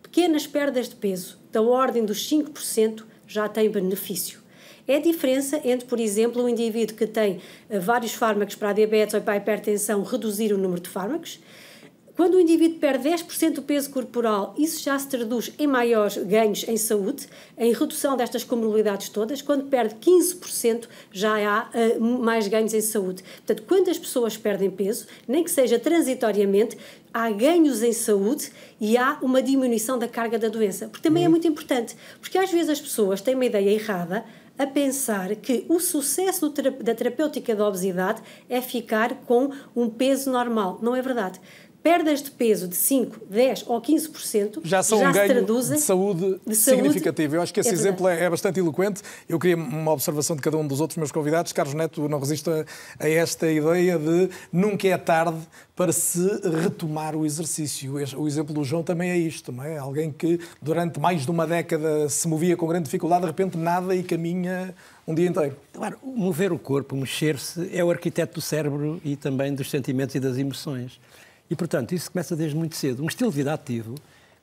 S5: pequenas perdas de peso, da ordem dos 5%, já têm benefício. É a diferença entre, por exemplo, um indivíduo que tem eh, vários fármacos para a diabetes ou para a hipertensão reduzir o número de fármacos quando o indivíduo perde 10% do peso corporal, isso já se traduz em maiores ganhos em saúde, em redução destas comorbilidades todas. Quando perde 15%, já há uh, mais ganhos em saúde. Portanto, quando as pessoas perdem peso, nem que seja transitoriamente, há ganhos em saúde e há uma diminuição da carga da doença. Porque também é muito importante, porque às vezes as pessoas têm uma ideia errada a pensar que o sucesso da terapêutica da obesidade é ficar com um peso normal. Não é verdade perdas de peso de 5, 10 ou 15%
S2: já são já um ganho de saúde, de significativo. Eu acho que esse é exemplo é, é, bastante eloquente. Eu queria uma observação de cada um dos outros meus convidados. Carlos Neto não resiste a, a esta ideia de nunca é tarde para se retomar o exercício. O exemplo do João também é isto, não é? Alguém que durante mais de uma década se movia com grande dificuldade, de repente nada e caminha um dia inteiro.
S6: Claro, mover o corpo, mexer-se, é o arquiteto do cérebro e também dos sentimentos e das emoções. E, portanto, isso começa desde muito cedo. Um estilo de vida ativo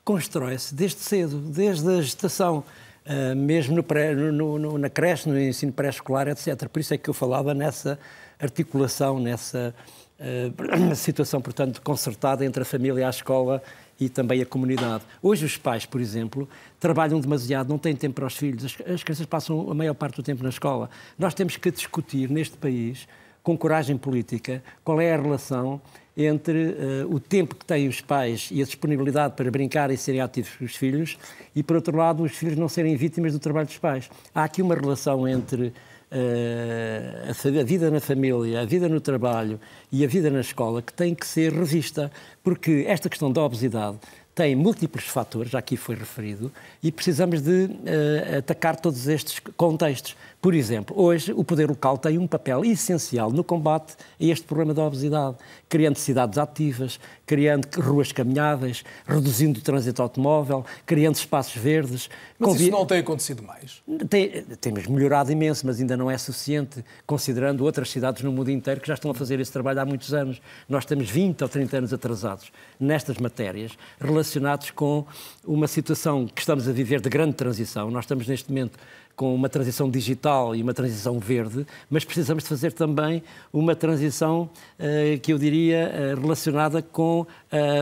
S6: constrói-se desde cedo, desde a gestação, uh, mesmo no pré, no, no, na creche, no ensino pré-escolar, etc. Por isso é que eu falava nessa articulação, nessa uh, situação, portanto, concertada entre a família, a escola e também a comunidade. Hoje os pais, por exemplo, trabalham demasiado, não têm tempo para os filhos, as, as crianças passam a maior parte do tempo na escola. Nós temos que discutir neste país, com coragem política, qual é a relação entre uh, o tempo que têm os pais e a disponibilidade para brincar e serem ativos com os filhos e, por outro lado, os filhos não serem vítimas do trabalho dos pais. Há aqui uma relação entre uh, a vida na família, a vida no trabalho e a vida na escola que tem que ser revista, porque esta questão da obesidade tem múltiplos fatores, já aqui foi referido, e precisamos de uh, atacar todos estes contextos. Por exemplo, hoje o poder local tem um papel essencial no combate a este problema da obesidade, criando cidades ativas, criando ruas caminháveis, reduzindo o trânsito automóvel, criando espaços verdes.
S2: Mas Convi... isso não tem acontecido mais?
S6: Tem, temos melhorado imenso, mas ainda não é suficiente, considerando outras cidades no mundo inteiro que já estão a fazer esse trabalho há muitos anos. Nós estamos 20 ou 30 anos atrasados nestas matérias, relacionados com uma situação que estamos a viver de grande transição. Nós estamos neste momento com uma transição digital e uma transição verde, mas precisamos de fazer também uma transição uh, que eu diria uh, relacionada com uh,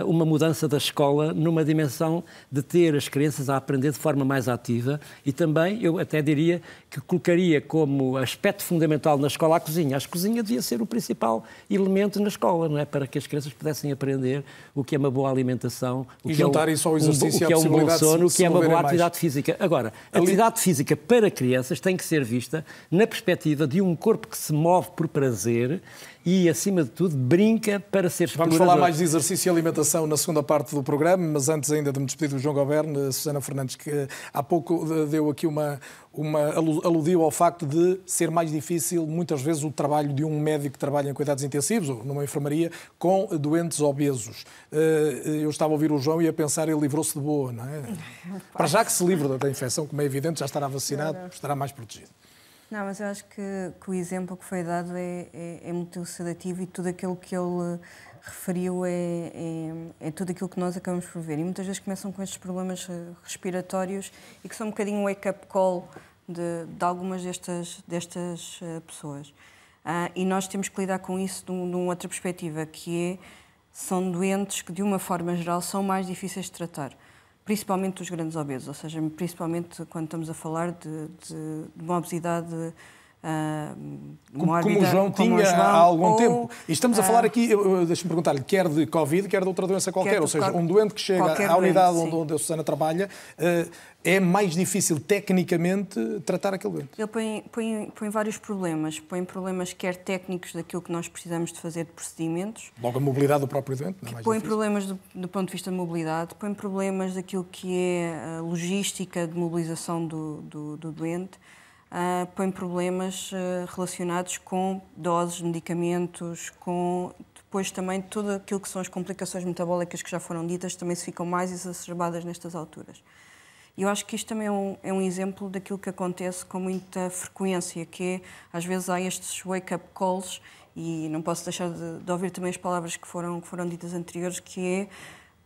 S6: uma mudança da escola numa dimensão de ter as crianças a aprender de forma mais ativa e também eu até diria que colocaria como aspecto fundamental na escola a cozinha. A cozinha devia ser o principal elemento na escola, não é? Para que as crianças pudessem aprender o que é uma boa alimentação, o
S2: e
S6: que é,
S2: um, isso ao exercício
S6: um, o que é um bom sono, o que é uma boa atividade
S2: mais.
S6: física. Agora, a atividade física para crianças tem que ser vista na perspectiva de um corpo que se move por prazer e, acima de tudo, brinca para ser
S2: Vamos falar mais de exercício e alimentação na segunda parte do programa, mas antes ainda de me despedir do João Goberno, Susana Fernandes, que há pouco deu aqui uma, uma aludiu ao facto de ser mais difícil, muitas vezes, o trabalho de um médico que trabalha em cuidados intensivos ou numa enfermaria com doentes obesos. Eh, eu estava a ouvir o João e a pensar, ele livrou-se de boa, não é? Para já que se livra da infecção, como é evidente, já estará vacinado, estará mais protegido.
S3: Não, mas eu acho que, que o exemplo que foi dado é, é, é, muito elucidativo e tudo aquilo que ele referiu é, é, é, tudo aquilo que nós acabamos por ver. E muitas vezes começam com estes problemas eh, respiratórios e que são um bocadinho um wake-up call de, de, algumas destas, destas uh, pessoas. Uh, e nós temos que lidar com isso de, de uma outra perspectiva, que é, são doentes que, de uma forma geral, são mais difíceis de tratar principalmente dos grandes obesos, ou seja, principalmente quando estamos a falar de, de, de uma obesidade
S2: Uh, como, como, o João tinha João, há algum ou, tempo. E estamos a falar ah, aqui, deixa-me perguntar-lhe, quer de Covid, quer de outra doença qualquer. Ou seja, um doente que chega à unidade doente, onde, a Susana trabalha, uh, é mais difícil tecnicamente tratar aquele doente.
S3: Ele põe, põe, põe, vários problemas. Põe problemas quer técnicos daquilo que nós precisamos de fazer de procedimentos.
S2: Logo a mobilidade do próprio doente.
S3: Não é põe difícil. problemas do, do, ponto de vista de mobilidade. Põe problemas daquilo que é a logística de mobilização do, do, do doente uh, põe problemas uh, relacionados com doses, medicamentos, com depois também tudo aquilo que são as complicações metabólicas que já foram ditas também se ficam mais exacerbadas nestas alturas. E eu acho que isto também é um, é um exemplo daquilo que acontece com muita frequência, que é, às vezes há estes wake-up calls, e não posso deixar de, de, ouvir também as palavras que foram, que foram ditas anteriores, que é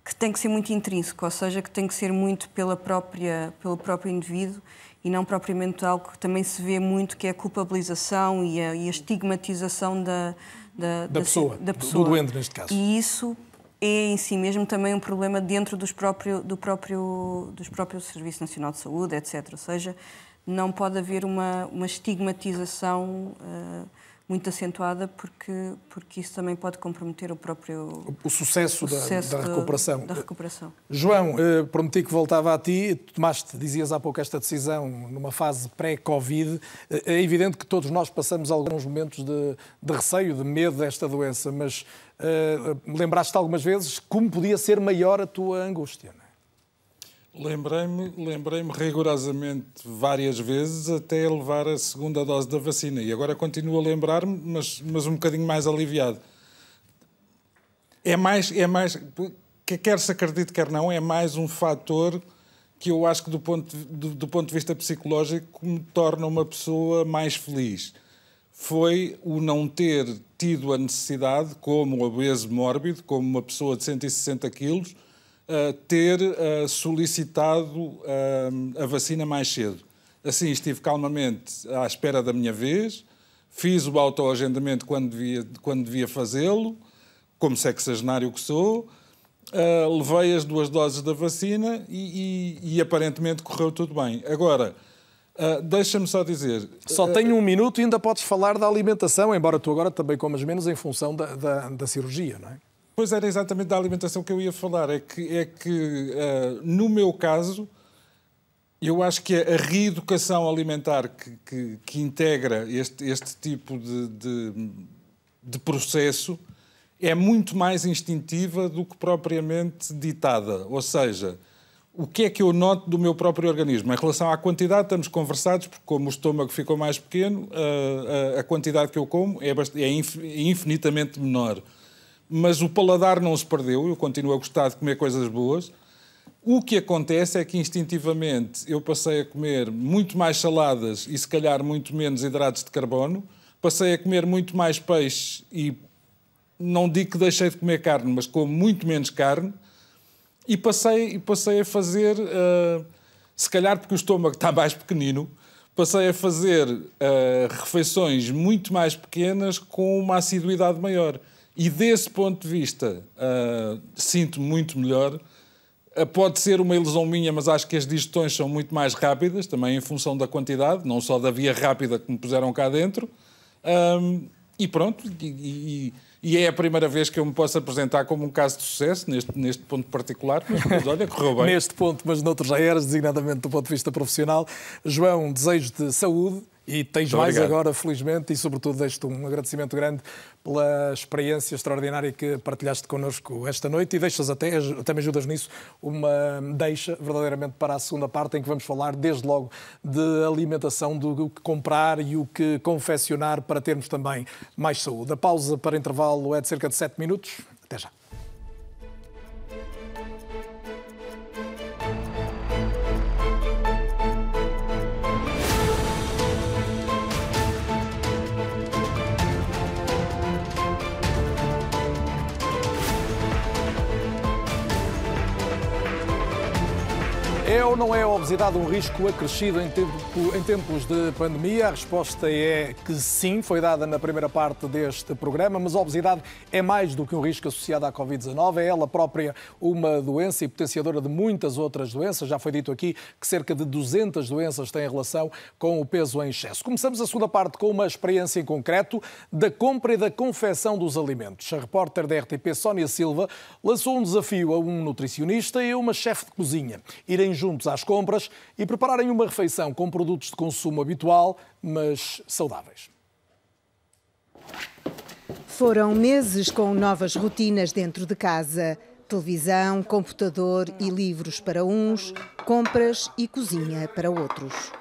S3: que tem que ser muito intrínseco, ou seja, que tem que ser muito pela própria, pelo próprio indivíduo e não propriamente algo que também se vê muito, que é a culpabilização e a, e a estigmatização da,
S2: da, da, pessoa, da pessoa, do doente neste caso.
S3: E isso é em si mesmo também um problema dentro dos próprio, do próprio, dos próprios Serviço Nacional de Saúde, etc. Ou seja, não pode haver uma, uma estigmatização uh, muito acentuada porque, porque isso também pode comprometer o próprio
S2: o sucesso, o sucesso da, da, recuperação.
S3: da recuperação.
S2: João, eh, prometi que voltava a ti. Tomaste, dizias há pouco, esta decisão numa fase pré-Covid. Eh, é evidente que todos nós passamos alguns momentos de, de receio, de medo desta doença, mas uh, lembraste algumas vezes como podia ser maior a tua angústia.
S8: Lembrei-me lembrei rigorosamente várias vezes até levar a segunda dose da vacina. E agora continuo a lembrar-me, mas, mas um bocadinho mais aliviado. É mais, é mais, quer se acredite, quer não, é mais um fator que eu acho que do ponto, do, do ponto de vista psicológico me torna uma pessoa mais feliz. Foi o não ter tido a necessidade, como obeso mórbido, como uma pessoa de 160 quilos, ter uh, solicitado uh, a vacina mais cedo. Assim, estive calmamente à espera da minha vez, fiz o autoagendamento quando devia, quando devia fazê-lo, como sexagenário que sou, uh, levei as duas doses da vacina e, e, e aparentemente correu tudo bem. Agora, Uh, Deixa-me só dizer.
S2: Só uh, tenho um minuto e ainda podes falar da alimentação, embora tu agora também comas menos em função da, da, da cirurgia, não é?
S8: Pois era exatamente da alimentação que eu ia falar. É que, é que uh, no meu caso, eu acho que a reeducação alimentar que, que, que integra este, este tipo de, de, de, processo é muito mais instintiva do que propriamente ditada. Ou seja, o que é que eu noto do meu próprio organismo? Em relação à quantidade, estamos conversados, porque como o estômago ficou mais pequeno, a, a, a quantidade que eu como é, é infinitamente menor mas o paladar não se perdeu, eu continuo a gostar de comer coisas boas. O que acontece é que instintivamente eu passei a comer muito mais saladas e se calhar muito menos hidratos de carbono, passei a comer muito mais peixe e não digo que deixei de comer carne, mas como muito menos carne e passei, passei a fazer, uh, se calhar porque o estômago está mais pequenino, passei a fazer uh, refeições muito mais pequenas com uma assiduidade maior. E desse ponto de vista, uh, sinto muito melhor. Uh, pode ser uma ilusão minha, mas acho que as digestões são muito mais rápidas, também em função da quantidade, não só da via rápida que me puseram cá dentro. Um, e pronto, e, e, e, é a primeira vez que eu me posso apresentar como um caso de sucesso neste, neste ponto particular, mas olha, correu bem.
S2: neste ponto, mas noutros já eras, designadamente do ponto de vista profissional. João, desejo de saúde e tens mais agora, felizmente, e sobretudo deixo-te um agradecimento grande pela experiência extraordinária que partilhaste connosco esta noite e deixas até, até me ajudas nisso, uma deixa verdadeiramente para a segunda parte em que vamos falar desde logo de alimentação, do que comprar e o que confeccionar para termos também mais saúde. A pausa para intervalo é de cerca de 7 minutos. Até já. É ou não é a obesidade um risco acrescido em, tempo, em, tempos de pandemia? A resposta é que sim, foi dada na primeira parte deste programa, mas a obesidade é mais do que um risco associado à Covid-19, é ela própria uma doença e potenciadora de muitas outras doenças. Já foi dito aqui que cerca de 200 doenças têm relação com o peso em excesso. Começamos a segunda parte com uma experiência em concreto da compra e da confecção dos alimentos. A repórter da RTP, Sónia Silva, lançou um desafio a um nutricionista e a uma chefe de cozinha. Irem juntos às compras e prepararem uma refeição com produtos de consumo habitual, mas saudáveis.
S9: Foram meses com novas rotinas dentro de casa. Televisão, computador e livros para uns, compras e cozinha para outros.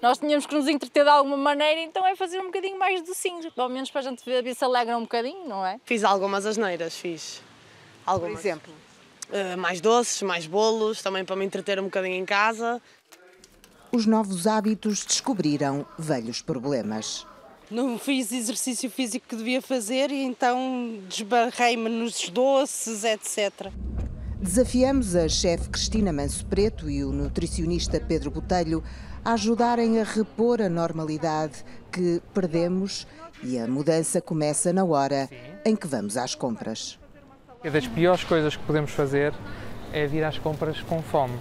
S10: Nós tínhamos que nos entreter de alguma maneira, então é fazer um bocadinho mais docinhos, pelo menos para a gente ver se alegra um bocadinho, não é?
S11: Fiz algumas asneiras, fiz. Algumas.
S9: Por exemplo?
S11: Uh, mais doces, mais bolos, também para me entreter um bocadinho em casa.
S9: Os novos hábitos descobriram velhos problemas.
S12: Não fiz exercício físico que devia fazer e então desbarrei-me nos doces, etc.
S9: Desafiamos a chefe Cristina Manso Preto e o nutricionista Pedro Botelho a ajudarem a repor a normalidade que perdemos e a mudança começa na hora em que vamos às compras.
S13: É das piores coisas que podemos fazer é vir às compras com fome.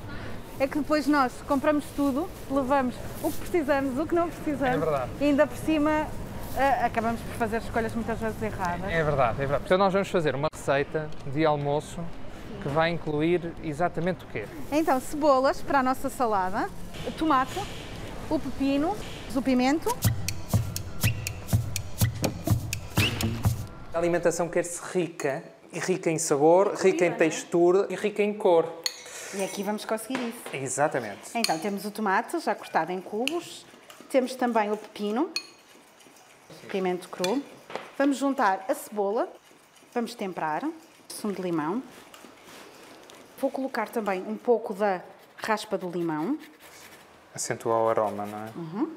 S14: É que depois nós compramos tudo, levamos o que precisamos, o que não precisamos.
S13: É verdade.
S14: E ainda por cima uh, acabamos por fazer escolhas muitas vezes erradas.
S13: É verdade, é verdade. Portanto, nós vamos fazer uma receita de almoço que vai incluir exatamente o quê?
S14: Então, cebolas para a nossa salada, tomate, o pepino, o pimento.
S13: A alimentação quer-se rica rica em sabor, rica em textura e rica em cor.
S14: E aqui vamos conseguir isso.
S13: Exatamente.
S14: Então, temos o tomate já cortado em cubos, temos também o pepino, pimento cru. Vamos juntar a cebola, vamos temperar, sumo de limão. Vou colocar também um pouco da raspa do limão.
S13: Acentua o aroma, não é?
S14: Uhum.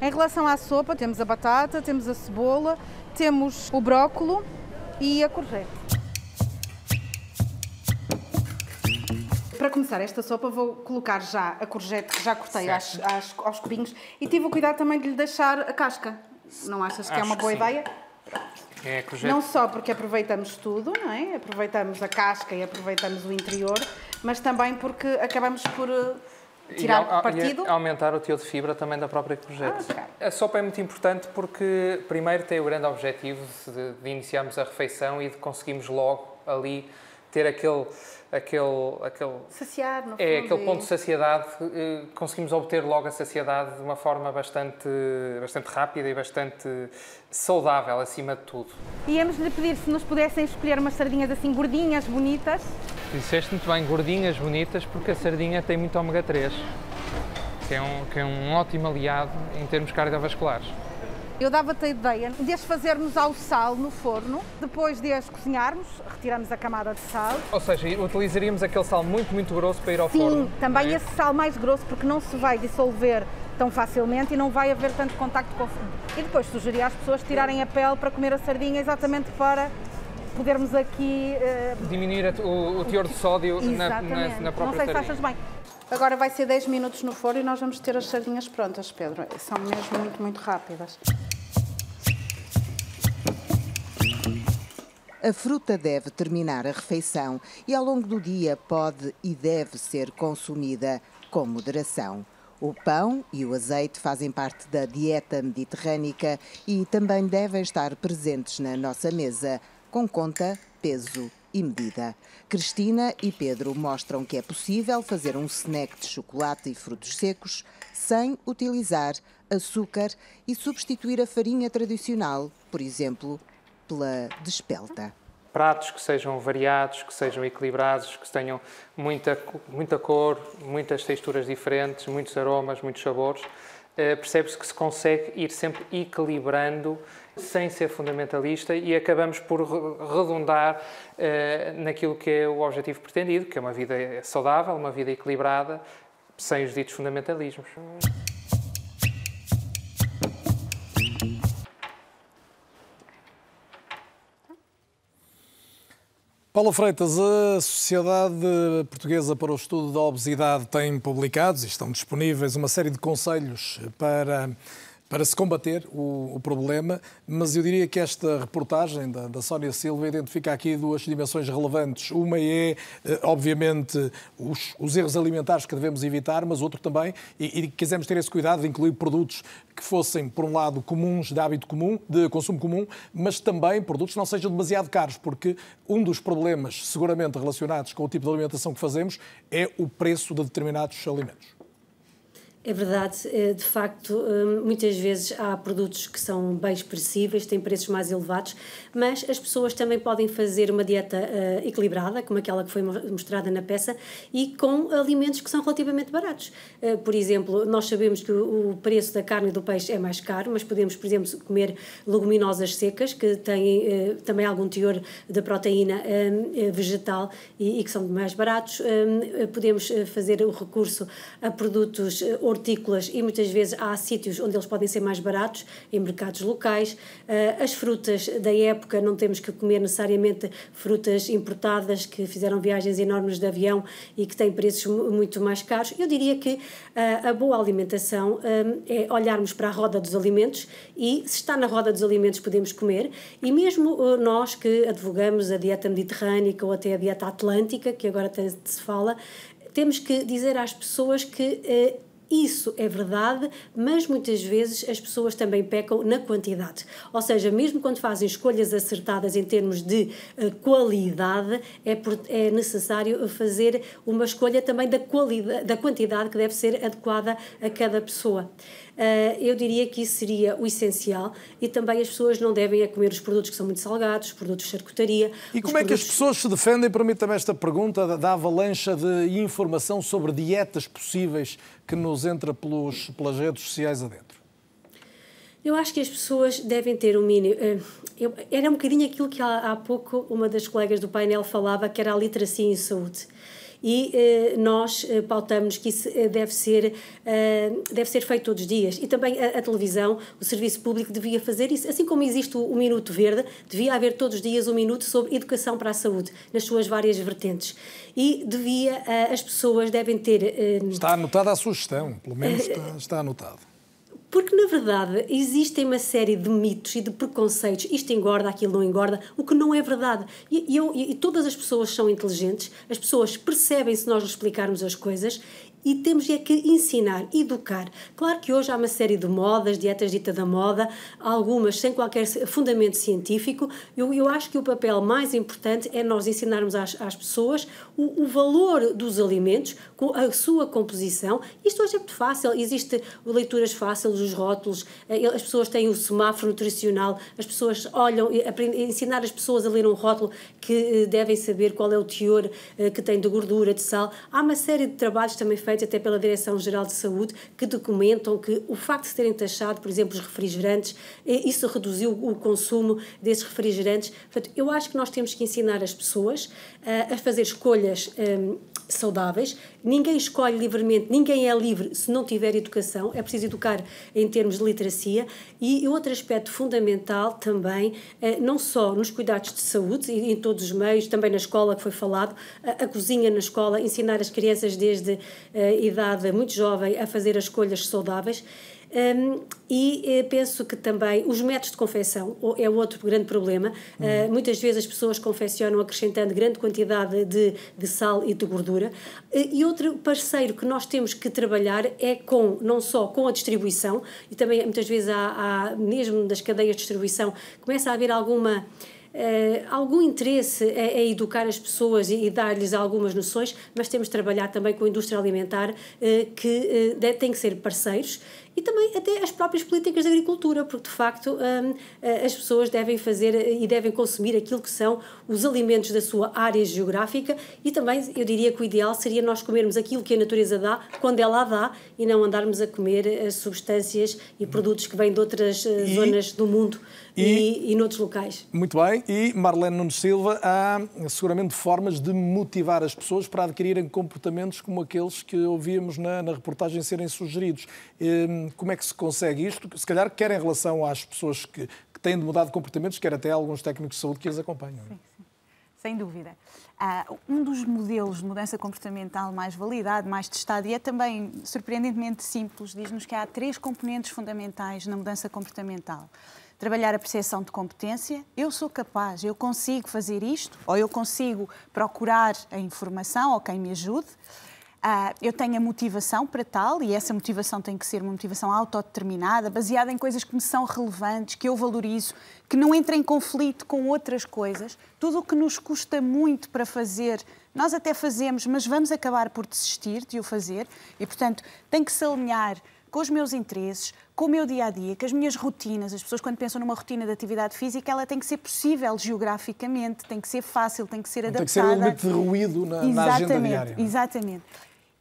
S14: Em relação à sopa, temos a batata, temos a cebola, temos o brócolo e a courgette. Para começar esta sopa vou colocar já a courgette que já cortei às, às, aos cubinhos e tive o cuidado também de lhe deixar a casca. Não achas que é
S13: Acho
S14: é uma boa ideia?
S13: É, courgette.
S14: Não só porque aproveitamos tudo, não é? Aproveitamos a casca e aproveitamos o interior, mas também porque acabamos por eh, tirar
S13: e,
S14: partido.
S13: e aumentar o teor de fibra também da própria courgette.
S14: Ah, ok.
S13: A sopa é muito importante porque, primeiro, tem o grande objetivo de, de iniciarmos a refeição e de conseguirmos logo ali ter aquele. aquele, aquele
S14: Saciar, no
S13: é aquele
S14: e-
S13: ponto de saciedade, eh, conseguimos obter logo a saciedade de uma forma bastante, bastante rápida e bastante saudável, acima de tudo.
S14: Íamos-lhe pedir se nos pudessem escolher umas sardinhas assim gordinhas, bonitas.
S13: Disseste muito bem, gordinhas, bonitas, porque a sardinha tem muito ômega 3, que é um, que é um ótimo aliado em termos cardiovasculares.
S14: Eu dava-te a ideia de as fazermos ao sal no forno, depois de as cozinharmos, retiramos a camada de sal.
S13: Ou seja, utilizaríamos aquele sal muito, muito grosso para ir ao
S14: Sim,
S13: forno.
S14: também
S13: não é?
S14: esse sal mais grosso, porque não se vai dissolver tão facilmente e não vai haver tanto contacto com o fundo. E depois sugeria às pessoas tirarem a pele para comer a sardinha, exatamente para podermos aqui. eh,
S13: Diminuir o, o teor de sódio na, na, na própria
S14: Não sei se
S13: sardinha.
S14: achas bem. Agora vai ser 10 minutos no forno e nós vamos ter as sardinhas prontas, Pedro. São mesmo muito, muito rápidas.
S9: A fruta deve terminar a refeição e ao longo do dia pode e deve ser consumida com moderação. O pão e o azeite fazem parte da dieta mediterrânica e também devem estar presentes na nossa mesa, com conta, peso e medida. Cristina e Pedro mostram que é possível fazer um snack de chocolate e frutos secos sem utilizar açúcar e substituir a farinha tradicional, por exemplo, pela despelta.
S13: Pratos que sejam variados, que sejam equilibrados, que tenham muita, muita cor, muitas texturas diferentes, muitos aromas, muitos sabores. Uh, Percebe-se que se consegue ir sempre equilibrando sem ser fundamentalista e acabamos por redundar uh, naquilo que é o objetivo pretendido, que é uma vida saudável, uma vida equilibrada, sem os ditos fundamentalismos.
S2: Paulo Freitas, a Sociedade Portuguesa para o Estudo da Obesidade tem publicados e estão disponíveis uma série de conselhos para para se combater o, o, problema, mas eu diria que esta reportagem da, da Sónia Silva identifica aqui duas dimensões relevantes. Uma é, eh, obviamente, os, os erros alimentares que devemos evitar, mas outro também, e, e quisemos ter esse cuidado de incluir produtos que fossem, por um lado, comuns, de hábito comum, de consumo comum, mas também produtos que não sejam demasiado caros, porque um dos problemas, seguramente relacionados com o tipo de alimentação que fazemos, é o preço de determinados alimentos.
S5: É verdade, eh, de facto, eh, muitas vezes há produtos que são bem expressíveis, têm preços mais elevados, mas as pessoas também podem fazer uma dieta eh, equilibrada, como aquela que foi mostrada na peça, e com alimentos que são relativamente baratos. Por exemplo, nós sabemos que o preço da carne e do peixe é mais caro, mas podemos, por exemplo, comer leguminosas secas, que têm também algum teor de proteína vegetal e que são mais baratos. Podemos fazer o recurso a produtos hortícolas e muitas vezes há sítios onde eles podem ser mais baratos, em mercados locais. Ah, as frutas da época, não temos que comer necessariamente frutas importadas que fizeram viagens enormes de avião e que têm preços muito mais caros. Eu diria que ah, a boa alimentação ah, é olharmos para a roda dos alimentos e se está na roda dos alimentos podemos comer e mesmo nós que advogamos a dieta mediterrânica ou até a dieta atlântica, que agora se fala, temos que dizer às pessoas que isso é verdade, mas muitas vezes as pessoas também pecam na quantidade. Ou seja, mesmo quando fazem escolhas acertadas em termos de uh, qualidade, é, é necessário fazer uma escolha também da, qualidade, da quantidade que deve ser adequada a cada pessoa. Uh, eu diria que isso seria o essencial e também as pessoas não devem é comer os produtos que são muito salgados, os produtos de charcutaria.
S2: E como é que as pessoas se defendem, permita-me esta pergunta, da avalanche de informação sobre dietas possíveis que nos entra pelos, pelas redes sociais adentro?
S5: Eu acho que as pessoas devem ter um mínimo. Eh, eu, era um bocadinho aquilo que há, há pouco uma das colegas do painel falava, que era a literacia em saúde e eh, nós eh, pautamos que isso eh, deve ser, deve ser feito todos os dias. E também a, a, televisão, o serviço público devia fazer isso. Assim como existe o, o Minuto Verde, devia haver todos os dias um minuto sobre educação para a saúde, nas suas várias vertentes. E devia, as pessoas devem ter.
S2: Está anotada a sugestão, pelo menos está, está anotado.
S5: Porque, na verdade, existem uma série de mitos e de preconceitos. Isto engorda, aquilo não engorda, o que não é verdade. E, eu, e todas as pessoas são inteligentes, as pessoas percebem se nós lhes explicarmos as coisas e temos é que ensinar, educar. Claro que hoje há uma série de modas, dietas dita da moda, algumas sem qualquer fundamento científico. Eu, eu acho que o papel mais importante é nós ensinarmos às, às pessoas o, o, valor dos alimentos, com a sua composição. Isto hoje é muito fácil, existe leituras fáceis, os rótulos, eh, as pessoas têm o semáforo nutricional, as pessoas olham, aprendem, ensinar as pessoas a ler um rótulo que eh, devem saber qual é o teor eh, que tem de gordura, de sal. Há uma série de trabalhos também feitos até pela Direção-Geral de Saúde, que documentam que o facto de terem taxado, por exemplo, os refrigerantes, eh, isso reduziu o consumo desses refrigerantes. Portanto, eu acho que nós temos que ensinar as pessoas a fazer escolhas um, saudáveis. Ninguém escolhe livremente, ninguém é livre se não tiver educação. É preciso educar em termos de literacia. E outro aspecto fundamental também, eh, não só nos cuidados de saúde, e em todos os meios, também na escola que foi falado, a, cozinha na escola, ensinar as crianças desde idade muito jovem a fazer as escolhas saudáveis. Um, e uh, penso que também os métodos de confecção é outro grande problema. Uh, muitas vezes as pessoas confeccionam acrescentando grande quantidade de, de sal e de gordura. Uh, e outro parceiro que nós temos que trabalhar é com, não só com a distribuição, e também muitas vezes há, há mesmo das cadeias de distribuição, começa a haver alguma Uh, algum interesse a, educar as pessoas e, e dar-lhes algumas noções, mas temos de trabalhar também com a indústria alimentar, uh, que uh, tem que ser parceiros e também até as próprias políticas de agricultura, porque de facto um, as pessoas devem fazer e devem consumir aquilo que são os alimentos da sua área geográfica e também eu diria que o ideal seria nós comermos aquilo que a natureza dá quando ela a dá e não andarmos a comer as substâncias e produtos que vêm de outras e, zonas do mundo e, e, e noutros locais.
S2: Muito bem, e Marlene Nunes Silva, há seguramente formas de motivar as pessoas para adquirirem comportamentos como aqueles que ouvíamos na, na reportagem serem sugeridos. Hum, como é que se consegue isto? Se calhar, quer em relação às pessoas que, que têm de mudar de comportamentos, quer até alguns técnicos de saúde que as acompanham.
S7: Sim, sim. Sem dúvida. Uh, um dos modelos de mudança comportamental mais validado, mais testado, e é também surpreendentemente simples, diz-nos que há três componentes fundamentais na mudança comportamental. Trabalhar a percepção de competência, eu sou capaz, eu consigo fazer isto, ou eu consigo procurar a informação ou quem me ajude. Uh, eu tenho a motivação para tal e essa motivação tem que ser uma motivação autodeterminada, baseada em coisas que me são relevantes, que eu valorizo, que não entra em conflito com outras coisas. Tudo o que nos custa muito para fazer, nós até fazemos, mas vamos acabar por desistir de o fazer e, portanto, tem que se alinhar com os meus interesses, com o meu dia a dia, com as minhas rotinas. As pessoas, quando pensam numa rotina de atividade física, ela tem que ser possível geograficamente, tem que ser fácil, tem que ser adaptada.
S2: Tem que ser um elemento de ruído na, na agenda diária.
S7: É? Exatamente.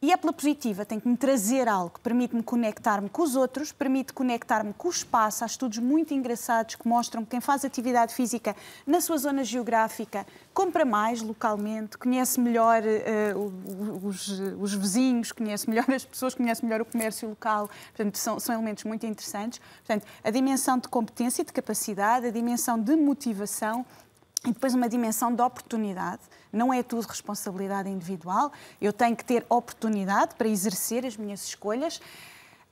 S7: E é pela positiva, tem que me trazer algo permite-me conectar-me com os outros, permite conectar-me com o espaço. Há estudos muito engraçados que mostram que quem faz atividade física na sua zona geográfica compra mais localmente, conhece melhor uh, os, os, vizinhos, conhece melhor as pessoas, conhece melhor o comércio local. Portanto, são, são elementos muito interessantes. Portanto, a dimensão de competência e de capacidade, a dimensão de motivação e depois uma dimensão de oportunidade. Não é tudo responsabilidade individual. Eu tenho que ter oportunidade para exercer as minhas escolhas.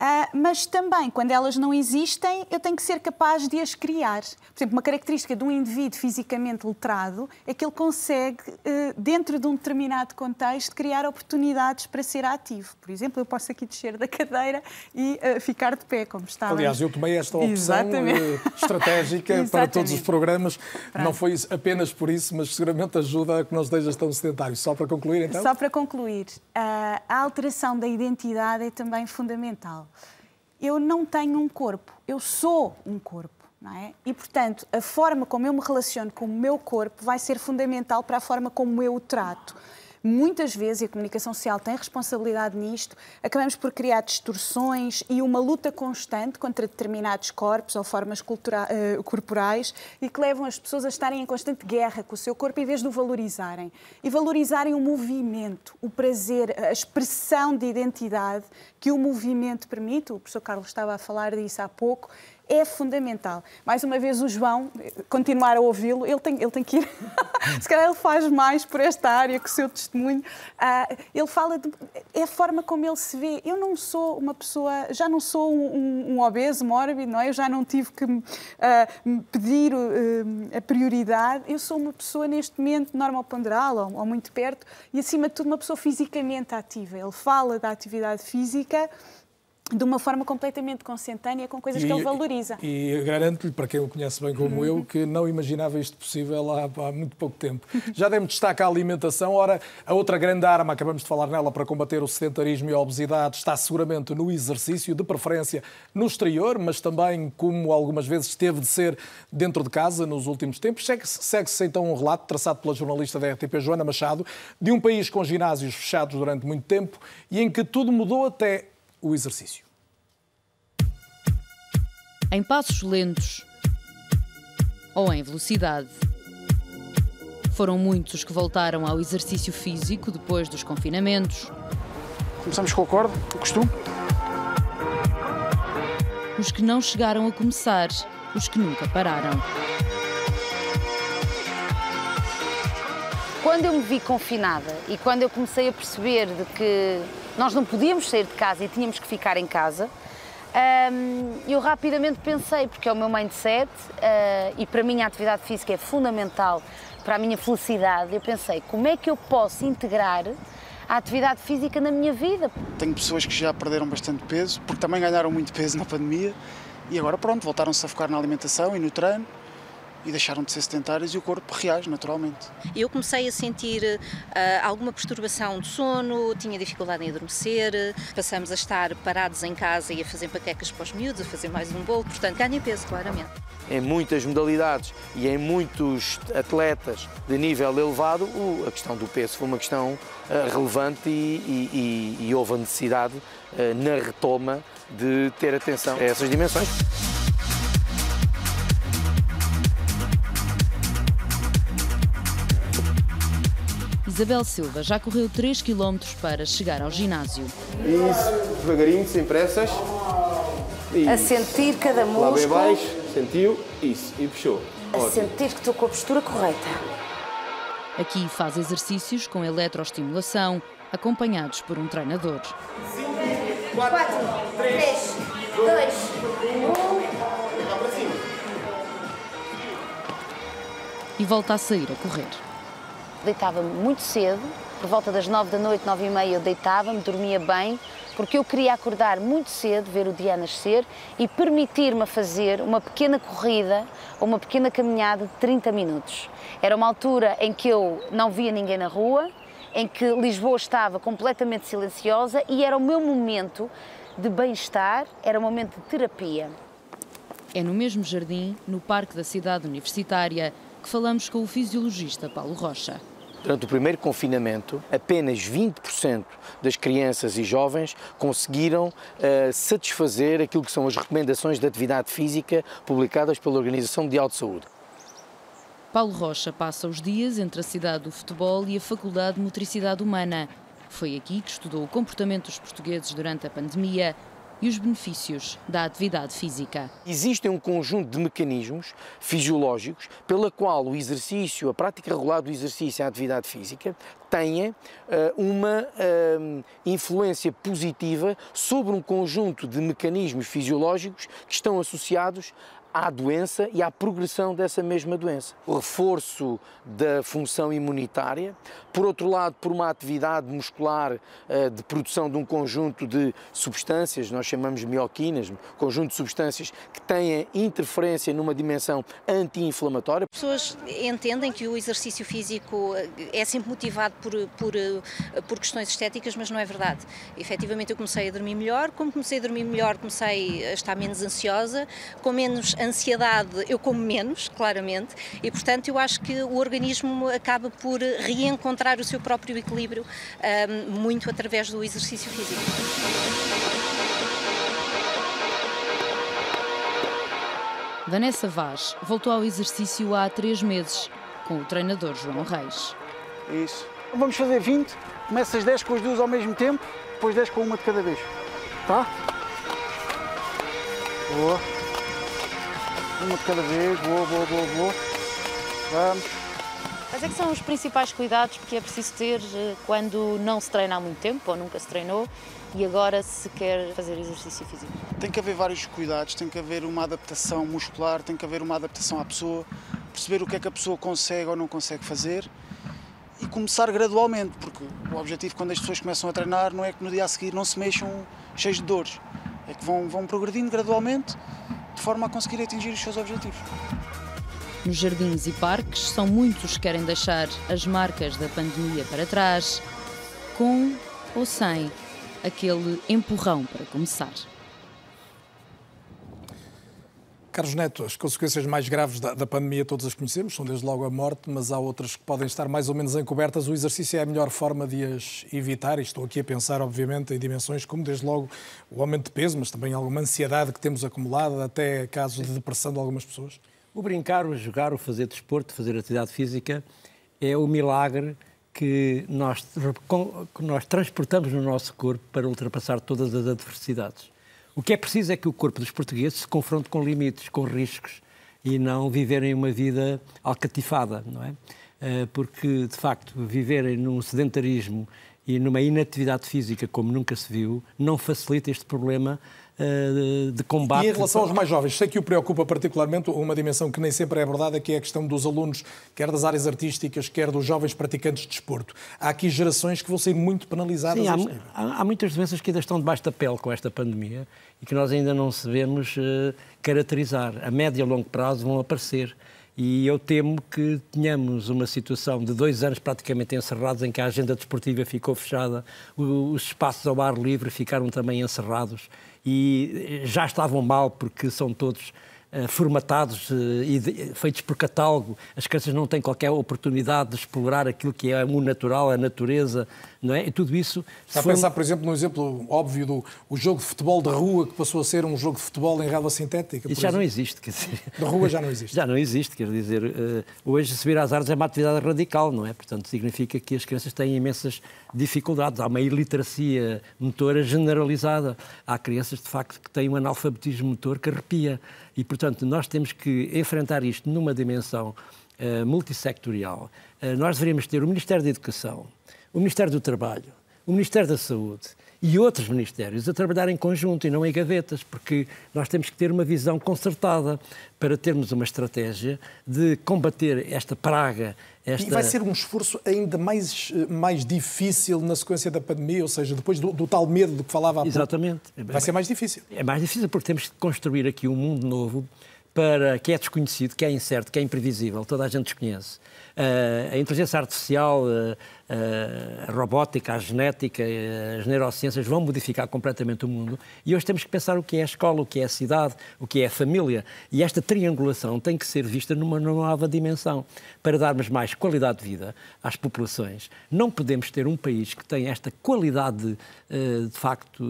S7: Uh, mas também, quando elas não existem, eu tenho que ser capaz de as criar. Por exemplo, uma característica de um indivíduo fisicamente letrado é que ele consegue, uh, dentro de um determinado contexto, criar oportunidades para ser ativo. Por exemplo, eu posso aqui descer da cadeira e uh, ficar de pé, como estava.
S2: Aliás, eu tomei esta opção estratégica para todos os programas. Pronto. Não foi apenas por isso, mas seguramente ajuda a que não estejas tão sedentário. Só para concluir, então?
S7: Só para concluir, a alteração da identidade é também fundamental eu não tenho um corpo, eu sou um corpo. Não é? E, portanto, a forma como eu me relaciono com o meu corpo vai ser fundamental para a forma como eu o trato muitas vezes, e a comunicação social tem responsabilidade nisto, acabamos por criar distorções e uma luta constante contra determinados corpos ou formas uh, corporais e que levam as pessoas a estarem em constante guerra com o seu corpo em vez de o valorizarem. E valorizarem o movimento, o prazer, a expressão de identidade que o movimento permite. O professor Carlos estava a falar disso há pouco é fundamental. Mais uma vez, o João, continuar a ouvi-lo, ele tem, ele tem que ir. Se calhar ele faz mais por esta área que o seu testemunho. Uh, ele fala de. É a forma como ele se vê. Eu não sou uma pessoa. Já não sou um, um, um obeso mórbido, não é? Eu já não tive que uh, pedir uh, a prioridade. Eu sou uma pessoa, neste momento, normal ponderal ou, ou muito perto e, acima de tudo, uma pessoa fisicamente ativa. Ele fala da atividade física de uma forma completamente consentânea com coisas e, que ele valoriza.
S2: E garanto-lhe, para quem o conhece bem como eu, que não imaginava isto possível há, há muito pouco tempo. Já demos destaque à alimentação. Ora, a outra grande arma, acabamos de falar nela, para combater o sedentarismo e a obesidade, está seguramente no exercício, de preferência no exterior, mas também, como algumas vezes teve de ser dentro de casa nos últimos tempos. Segue-se então um relato traçado pela jornalista da RTP, Joana Machado, de um país com ginásios fechados durante muito tempo e em que tudo mudou até o exercício.
S15: Em passos lentos ou em velocidade. Foram muitos os que voltaram ao exercício físico depois dos confinamentos.
S16: Começamos com o acorde, o costume.
S15: Os que não chegaram a começar, os que nunca pararam.
S17: Quando eu me vi confinada e quando eu comecei a perceber de que nós não podíamos sair de casa e tínhamos que ficar em casa, eu rapidamente pensei, porque é o meu mindset uh, e para mim a atividade física é fundamental para a minha felicidade, eu pensei como é que eu posso integrar a atividade física na minha vida.
S16: Tenho pessoas que já perderam bastante peso, porque também ganharam muito peso na pandemia e agora pronto, voltaram-se a focar na alimentação e no treino e deixaram de ser sedentários e o corpo reage naturalmente.
S18: Eu comecei a sentir uh, alguma perturbação de sono, tinha dificuldade em adormecer, passamos a estar parados em casa e a fazer paquecas para os miúdos, a fazer mais um bolo, portanto ganhei peso claramente.
S19: Em muitas modalidades e em muitos atletas de nível elevado, o, a questão do peso foi uma questão uh, relevante e, e, e, houve a necessidade uh, na retoma de ter atenção a essas dimensões.
S15: Isabel Silva já correu 3 km para chegar ao ginásio.
S19: Isso, devagarinho, sem pressas.
S17: Isso. A sentir cada músculo.
S19: Lá bem baixo, sentiu, isso, e puxou.
S17: A Ótimo. sentir que estou com a postura correta.
S15: Aqui faz exercícios com eletroestimulação, acompanhados por um treinador.
S17: 5, 4, 3, 2, 1.
S15: E volta a sair a correr
S17: deitava-me muito cedo, por volta das nove da noite, nove e meia eu deitava-me, dormia bem, porque eu queria acordar muito cedo, ver o dia nascer e permitir-me fazer uma pequena corrida ou uma pequena caminhada de 30 minutos. Era uma altura em que eu não via ninguém na rua, em que Lisboa estava completamente silenciosa e era o meu momento de bem-estar, era um momento de terapia.
S15: É no mesmo jardim, no Parque da Cidade Universitária, que falamos com o fisiologista Paulo Rocha.
S19: Durante o primeiro confinamento, apenas 20% das crianças e jovens conseguiram uh, satisfazer aquilo que são as recomendações de atividade física publicadas pela Organização Mundial de Saúde.
S15: Paulo Rocha passa os dias entre a cidade do futebol e a Faculdade de Motricidade Humana. Foi aqui que estudou o comportamento dos portugueses durante a pandemia e os benefícios da atividade física.
S19: Existem um conjunto de mecanismos fisiológicos pela qual o exercício, a prática regular do exercício e a atividade física tenha uh, uma uh, influência positiva sobre um conjunto de mecanismos fisiológicos que estão associados à doença e à progressão dessa mesma doença. O reforço da função imunitária, por outro lado, por uma atividade muscular uh, de produção de um conjunto de substâncias, nós chamamos mioquinas, conjunto de substâncias que têm interferência numa dimensão anti-inflamatória.
S18: As pessoas entendem que o exercício físico eh, é sempre motivado por, por, eh, por questões estéticas, mas não é verdade. Efetivamente, eu comecei a dormir melhor, como comecei a dormir melhor, comecei a estar menos ansiosa, com menos ansiedade eu como menos, claramente, e portanto eu acho que o organismo acaba por reencontrar o seu próprio equilíbrio um, muito através do exercício físico.
S15: Vanessa Vaz voltou ao exercício há três meses com o treinador João Reis.
S16: Isso. Vamos fazer 20, começas 10 com as duas ao mesmo tempo, depois 10 com uma de cada vez. Tá? Boa. Uma de cada vez, boa, boa, boa, boa. Vamos.
S15: Quais é que são os principais cuidados que é preciso ter eh, quando não se treina há muito tempo ou nunca se treinou e agora se quer fazer exercício físico?
S16: Tem que haver vários cuidados, tem que haver uma adaptação muscular, tem que haver uma adaptação à pessoa, perceber o que é que a pessoa consegue ou não consegue fazer e começar gradualmente, porque o objetivo quando as pessoas começam a treinar não é que no dia a seguir não se mexam cheios de dores, é que vão, vão progredindo gradualmente de forma a conseguir atingir os seus objetivos.
S15: Nos jardins e parques, são muitos que querem deixar as marcas da pandemia para trás, com ou sem aquele empurrão para começar.
S2: Carlos Neto, as consequências mais graves da, da, pandemia todas as conhecemos, são desde logo a morte, mas há outras que podem estar mais ou menos encobertas. O exercício é a melhor forma de as evitar, e estou aqui a pensar, obviamente, em dimensões como, desde logo, o aumento de peso, mas também alguma ansiedade que temos acumulada, até casos de depressão de algumas pessoas.
S6: O brincar, o jogar, o fazer desporto, fazer atividade física é o milagre que nós, que nós transportamos no nosso corpo para ultrapassar todas as adversidades. O que é preciso é que o corpo dos portugueses se confronte com limites, com riscos e não viverem uma vida alcatifada, não é? Eh, porque, de facto, viverem num sedentarismo e numa inatividade física como nunca se viu, não facilita este problema de combate.
S2: E em relação aos mais jovens, sei que o preocupa particularmente uma dimensão que nem sempre é abordada, que é a questão dos alunos, quer das áreas artísticas, quer dos jovens praticantes de desporto. Há aqui gerações que vão ser muito penalizadas.
S6: Sim, há, há, há, muitas doenças que ainda estão debaixo da pele com esta pandemia e que nós ainda não sabemos uh, caracterizar. A médio e a longo prazo vão aparecer. E eu temo que tenhamos uma situação de dois anos praticamente encerrados, em que a agenda desportiva ficou fechada, os espaços ao ar livre ficaram também encerrados e já estavam mal porque são todos formatados uh, e feitos por catálogo. As crianças não têm qualquer oportunidade de explorar aquilo que é o natural, a natureza, não é? E tudo isso...
S2: Está a pensar, por exemplo, num exemplo óbvio do o jogo de futebol de rua que passou a ser um jogo de futebol em relva sintética.
S6: Isso já exemplo. não existe, quer dizer...
S2: De rua já não existe.
S6: já não existe, quer dizer, uh, hoje subir às árvores é uma atividade radical, não é? Portanto, significa que as crianças têm imensas dificuldades. Há uma iliteracia motora generalizada. Há crianças, de facto, que têm um analfabetismo motor que arrepia. E, portanto, nós temos que enfrentar isto numa dimensão uh, multissectorial. Uh, nós deveríamos ter o Ministério da Educação, o Ministério do Trabalho, o Ministério da Saúde e outros ministérios a trabalhar em conjunto e não em gavetas, porque nós temos que ter uma visão concertada para termos uma estratégia de combater esta praga. Esta...
S2: E vai ser um esforço ainda mais, mais difícil na sequência da pandemia, ou seja, depois do, do tal medo do que falava há
S6: Exatamente.
S2: pouco. Vai ser mais difícil.
S6: É mais difícil porque temos que construir aqui um mundo novo para que é desconhecido, que é incerto, que é imprevisível, toda a gente desconhece. Uh, a inteligência artificial, uh, a robótica, a genética, as neurociências vão modificar completamente o mundo e hoje temos que pensar o que é a escola, o que é a cidade, o que é a família e esta triangulação tem que ser vista numa nova dimensão para darmos mais qualidade de vida às populações. Não podemos ter um país que tem esta qualidade eh, de facto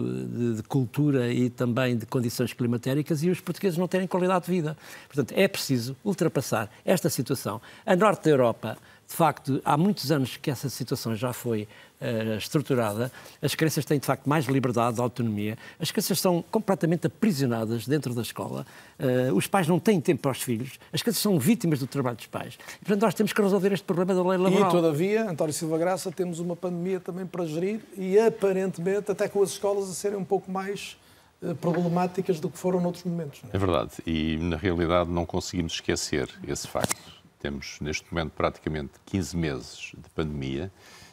S6: de cultura e também de condições climatéricas e os portugueses não terem qualidade de vida. Portanto, é preciso ultrapassar esta situação. A norte da Europa de facto, há muitos anos que essa situação já foi uh, estruturada, as crianças têm, de facto, mais liberdade, autonomia, as crianças são completamente aprisionadas dentro da escola, uh, os pais não têm tempo para os filhos, as crianças são vítimas do trabalho dos pais. E, portanto, nós temos que resolver este problema da lei laboral.
S2: E, todavia, António Silva Graça, temos uma pandemia também para gerir e, aparentemente, até com as escolas a serem um pouco mais eh, problemáticas do que foram noutros momentos.
S4: É? é verdade, e na realidade não conseguimos esquecer esse facto. Temos, neste momento, praticamente 15 meses de pandemia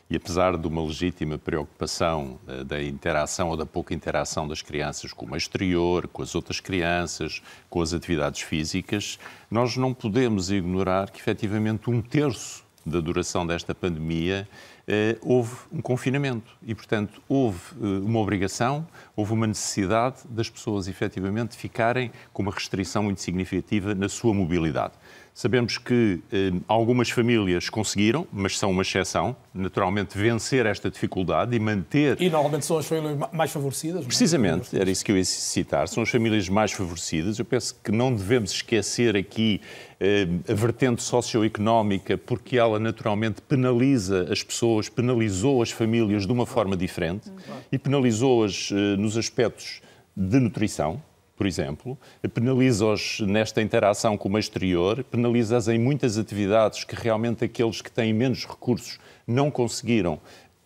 S4: e, apesar de uma legítima preocupação uh, da interação ou da pouca interação das crianças com o exterior, com as outras crianças, com as atividades físicas, nós não podemos ignorar que, efetivamente, um terço da duração desta pandemia uh, houve um confinamento e, portanto, houve uh, uma obrigação, houve uma necessidade das pessoas, efetivamente, ficarem com uma restrição muito significativa na sua mobilidade. Sabemos que eh, algumas famílias conseguiram, mas são uma exceção, naturalmente, vencer esta dificuldade e manter.
S2: E normalmente são as famílias mais favorecidas?
S4: Precisamente, era isso que eu ia citar. São as famílias mais favorecidas. Eu penso que não devemos esquecer aqui eh, a vertente socioeconómica, porque ela naturalmente penaliza as pessoas, penalizou as famílias de uma forma diferente e penalizou-as eh, nos aspectos de nutrição por exemplo, penaliza-os nesta interação com o exterior, penaliza-os em muitas atividades que realmente aqueles que têm menos recursos não conseguiram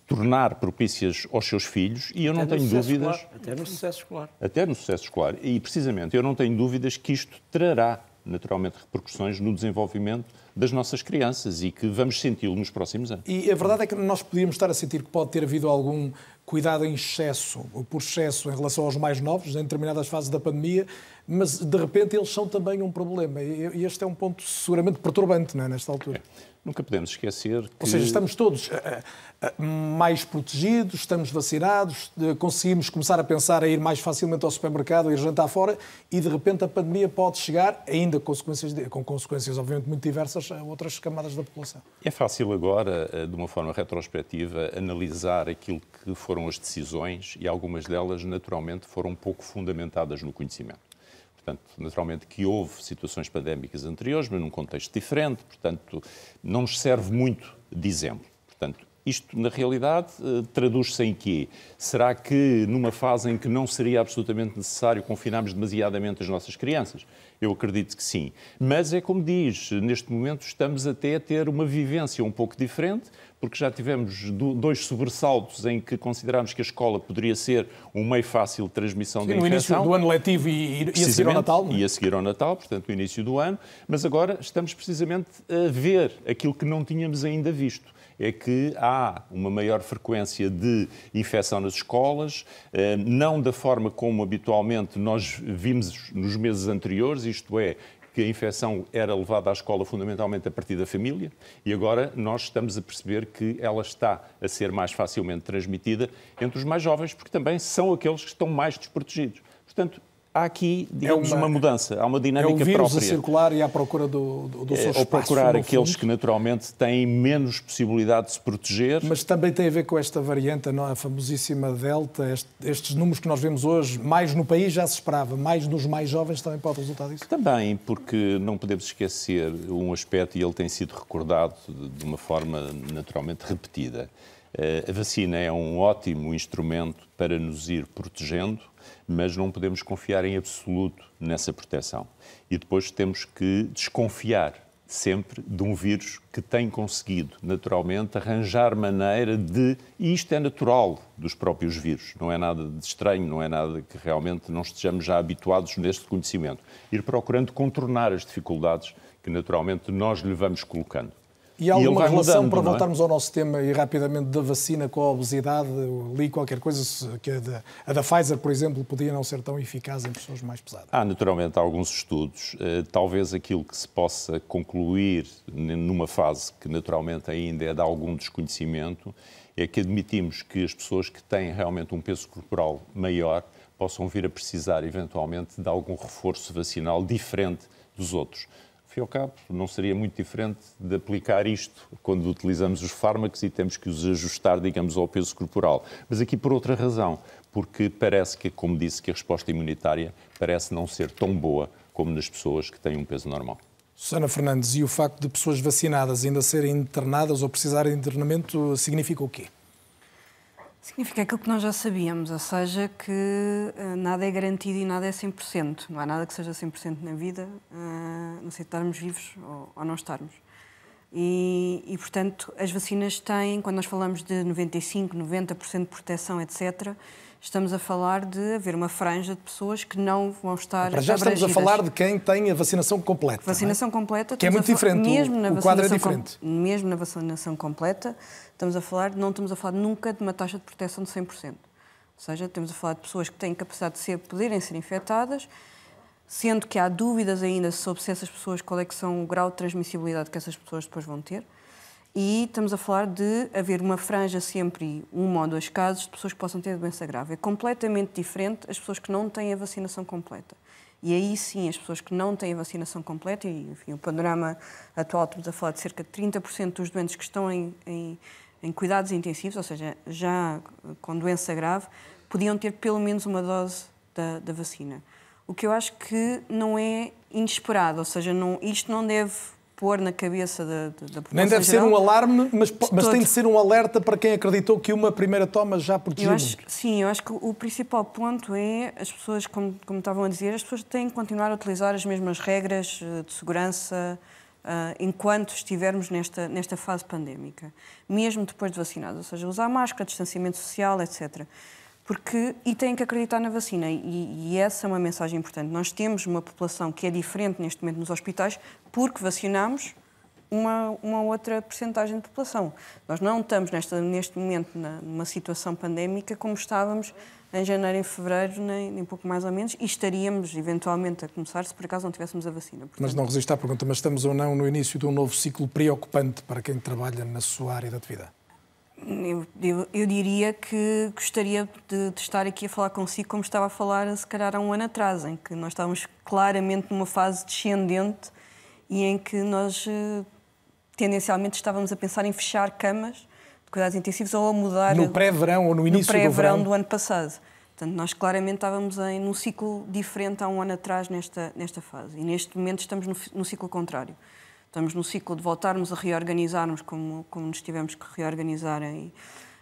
S4: tornar propícias aos seus filhos e eu
S6: até
S4: não tenho dúvidas
S6: escolar. até no sucesso escolar
S4: até no sucesso escolar e precisamente eu não tenho dúvidas que isto trará naturalmente repercussões no desenvolvimento das nossas crianças e que vamos senti-lo nos próximos anos.
S2: E a verdade é que nós podíamos estar a sentir que pode ter havido algum cuidado em excesso, ou por excesso, em relação aos mais novos, em determinadas fases da pandemia, mas de repente eles são também um problema. E este é um ponto seguramente perturbante não é, nesta altura.
S4: É. Nunca podemos esquecer que...
S2: Ou seja, estamos todos uh, uh, mais protegidos, estamos vacinados, conseguimos começar a pensar a ir mais facilmente ao supermercado, a ir jantar fora e de repente a pandemia pode chegar, ainda consequências com consequências obviamente muito diversas, a outras camadas da população.
S4: É fácil agora, de uma forma retrospectiva, analisar aquilo que foram as decisões e algumas delas naturalmente foram pouco fundamentadas no conhecimento. Portanto, naturalmente que houve situações pandémicas anteriores, mas num contexto diferente, portanto, não nos serve muito de exemplo. Portanto, Isto, na realidade, eh, traduz-se em quê? Será que numa fase em que não seria absolutamente necessário confinarmos demasiadamente as nossas crianças? Eu acredito que sim. Mas é como diz, neste momento estamos até a ter uma vivência um pouco diferente, porque já tivemos dois sobressaltos em que considerámos que a escola poderia ser um meio fácil de transmissão
S2: sim,
S4: da
S2: infecção.
S4: No início
S2: do ano letivo e, e a seguir ao Natal.
S4: É? E a seguir ao Natal, portanto, no início do ano. Mas agora estamos precisamente a ver aquilo que não tínhamos ainda visto é que há uma maior frequência de infecção nas escolas, eh, não da forma como habitualmente nós vimos nos meses anteriores, isto é, que a infecção era levada à escola fundamentalmente a partir da família e agora nós estamos a perceber que ela está a ser mais facilmente transmitida entre os mais jovens, porque também são aqueles que estão mais desprotegidos. Portanto, há aqui, digamos, é uma, uma, mudança, há uma dinâmica
S2: é o vírus
S4: própria.
S2: a circular e à procura do, do, do
S4: é,
S2: seu espaço.
S4: Ou procurar aqueles que naturalmente têm menos possibilidade de se proteger.
S2: Mas também tem a ver com esta variante, a famosíssima Delta, este, estes números que nós vemos hoje, mais no país já se esperava, mais nos mais jovens também pode resultar disso?
S4: Também, porque não podemos esquecer um aspecto, e ele tem sido recordado de uma forma naturalmente repetida. Eh, a vacina é um ótimo instrumento para nos ir protegendo, mas não podemos confiar em absoluto nessa proteção. E depois temos que desconfiar sempre de um vírus que tem conseguido, naturalmente, arranjar maneira de. E isto é natural dos próprios vírus, não é nada de estranho, não é nada que realmente não estejamos já habituados neste conhecimento. Ir procurando contornar as dificuldades que, naturalmente, nós lhe vamos colocando.
S2: E há alguma relação, mudando, para é? voltarmos é? ao nosso tema e rapidamente, da vacina com a obesidade? Eu li qualquer coisa, que a da, a da, Pfizer, por exemplo, podia não ser tão eficaz em pessoas mais pesadas.
S4: Há, naturalmente, alguns estudos. Eh, talvez aquilo que se possa concluir numa fase que, naturalmente, ainda é de algum desconhecimento, é que admitimos que as pessoas que têm realmente um peso corporal maior possam vir a precisar, eventualmente, de algum reforço vacinal diferente dos outros fim ao cabo, não seria muito diferente de aplicar isto quando utilizamos os fármacos e temos que os ajustar, digamos, ao peso corporal. Mas aqui por outra razão, porque parece que, como disse, que a resposta imunitária parece não ser tão boa como nas pessoas que têm um peso normal.
S2: Susana Fernandes, e o facto de pessoas vacinadas ainda serem internadas ou precisarem de internamento significa o quê?
S3: Significa aquilo que nós já sabíamos, ou seja, que uh, nada é garantido e nada é 100%. Não há nada que seja 100% na vida, uh, não sei estarmos vivos ou, ou não estarmos. E, e, portanto, as vacinas têm, quando nós falamos de 95%, 90% de proteção, etc., estamos a falar de haver uma franja de pessoas que não vão estar
S2: Para já estamos a falar de quem tem a vacinação completa. É?
S3: Vacinação é? completa.
S2: Que é muito diferente, mesmo na o quadro é diferente.
S3: Com, mesmo na vacinação completa, estamos a falar, não estamos a falar nunca de uma taxa de proteção de 100%. Ou seja, estamos a falar de pessoas que têm capacidade de ser, poderem ser infectadas, sendo que há dúvidas ainda sobre se essas pessoas, qual é que são o grau de transmissibilidade que essas pessoas depois vão ter e estamos a falar de haver uma franja sempre, um ou dois casos, de pessoas que possam ter doença grave. É completamente diferente as pessoas que não têm a vacinação completa. E aí sim, as pessoas que não têm a vacinação completa, e enfim, o panorama atual, estamos a falar de cerca de 30% dos doentes que estão em, em, em cuidados intensivos, ou seja, já com doença grave, podiam ter pelo menos uma dose da, da vacina. O que eu acho que não é inesperado, ou seja, não, isto não deve pôr na cabeça da, da população
S2: Nem deve
S3: geral,
S2: ser um alarme, mas, mas tem de ser um alerta para quem acreditou que uma primeira toma já protegia
S3: eu acho,
S2: muito.
S3: Sim, eu acho que o principal ponto é as pessoas, como, como estavam a dizer, as pessoas têm que continuar a utilizar as mesmas regras eh, de segurança uh, enquanto estivermos nesta, nesta fase pandémica, mesmo depois de vacinados, ou seja, usar máscara, distanciamento social, etc., porque, e têm que acreditar na vacina. E, e, essa é uma mensagem importante. Nós temos uma população que é diferente neste momento nos hospitais porque vacinamos uma, uma outra percentagem de população. Nós não estamos nesta, neste momento na, numa situação pandémica como estávamos em janeiro e fevereiro, nem, nem pouco mais ou menos, e estaríamos eventualmente a começar se por acaso não tivéssemos a vacina.
S2: Portanto... Mas não resiste à pergunta, mas estamos ou não no início de um novo ciclo preocupante para quem trabalha na sua área de atividade?
S3: Eu, eu, eu, diria que gostaria de, de, estar aqui a falar consigo como estava a falar, se calhar, há um ano atrás, em que nós estávamos claramente numa fase descendente e em que nós eh, tendencialmente estávamos a pensar em fechar camas de cuidados intensivos ou a mudar.
S2: No pré-verão ou no início
S3: no pré-verão
S2: do,
S3: do ano passado. Portanto, nós claramente estávamos em num ciclo diferente há um ano atrás nesta, nesta fase. E neste momento estamos no, no ciclo contrário. Estamos no ciclo de voltarmos a reorganizarmos como, como nos tivemos que reorganizar em,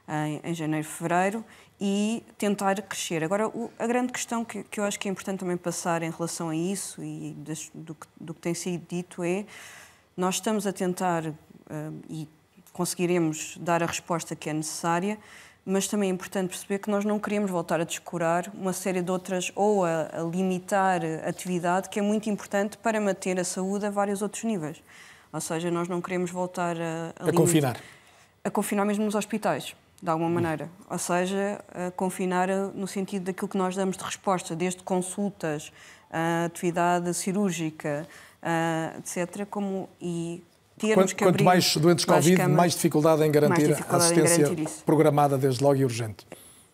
S3: em, em janeiro, fevereiro e tentar crescer. Agora, o, a grande questão que, que, eu acho que é importante também passar em relação a isso e das, do, do, que tem sido dito é nós estamos a tentar uh, e conseguiremos dar a resposta que é necessária, mas também é importante perceber que nós não queremos voltar a descurar uma série de outras ou a, a limitar atividade que é muito importante para manter a saúde a vários outros níveis. Ou seja, nós não queremos voltar a,
S2: a, a confinar.
S3: A confinar mesmo nos hospitais, de alguma maneira. Ou seja, a confinar no sentido daquilo que nós damos de resposta, desde consultas, a atividade cirúrgica, etc. Como, e
S2: quanto, que quanto mais doentes Covid, camas, mais dificuldade em garantir dificuldade a assistência garantir programada desde logo e urgente.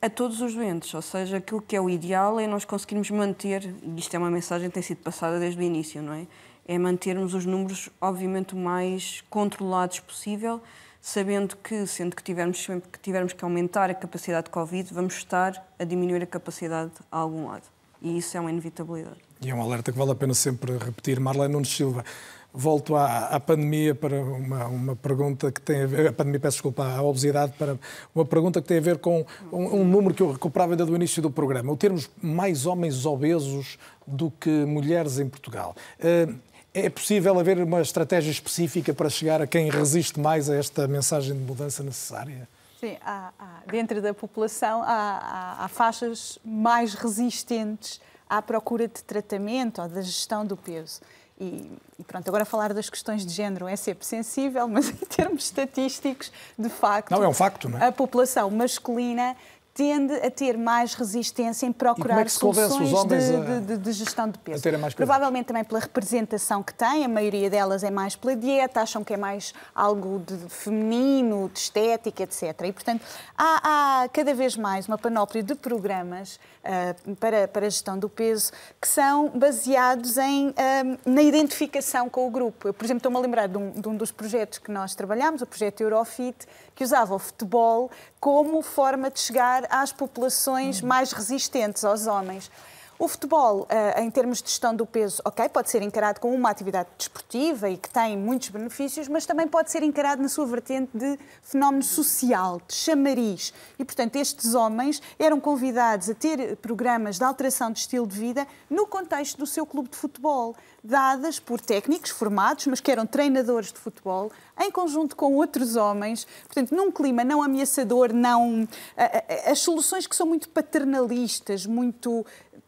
S3: A todos os doentes, ou seja, aquilo que é o ideal é nós conseguirmos manter, e isto é uma mensagem que tem sido passada desde o início, não é? É mantermos os números, obviamente, o mais controlados possível, sabendo que, sendo que tivermos, sempre que tivermos que aumentar a capacidade de Covid, vamos estar a diminuir a capacidade a algum lado. E isso é uma inevitabilidade.
S2: E é um alerta que vale a pena sempre repetir. Marlene Nunes Silva, volto à, à, pandemia para uma, uma pergunta que tem a ver, a pandemia, peço desculpa, à obesidade, para uma pergunta que tem a ver com um, um número que eu recuperava ainda do início do programa. O termos mais homens obesos do que mulheres em Portugal. Uh, é possível haver uma estratégia específica para chegar a quem resiste mais a esta mensagem de mudança necessária?
S7: Sim, há, há, dentro da população há, há, faixas mais resistentes à procura de tratamento ou da gestão do peso. E, e, pronto, agora falar das questões de género é sempre sensível, mas em termos estatísticos, de facto.
S2: Não, é um facto, não é?
S7: A população masculina tende a ter mais resistência em procurar
S2: é
S7: soluções
S2: de,
S7: de, de, gestão de peso. Provavelmente também pela representação que têm, a maioria delas é mais pela dieta, acham que é mais algo de feminino, de estética, etc. E, portanto, há, há cada vez mais uma panóplia de programas para, para a gestão do peso que são baseados em, uh, na identificação com o grupo. Eu, por exemplo, estou-me a lembrar de um, de um dos projetos que nós trabalhamos, o projeto Eurofit, que usava o futebol como forma de chegar às populações mais resistentes, aos homens. O futebol, eh, em termos de gestão do peso, ok, pode ser encarado como uma atividade desportiva e que tem muitos benefícios, mas também pode ser encarado na sua vertente de fenómeno social, de chamariz. E, portanto, estes homens eram convidados a ter programas de alteração de estilo de vida no contexto do seu clube de futebol, dadas por técnicos formados, mas que eram treinadores de futebol, em conjunto com outros homens, portanto, num clima não ameaçador, não. As soluções que são muito paternalistas, muito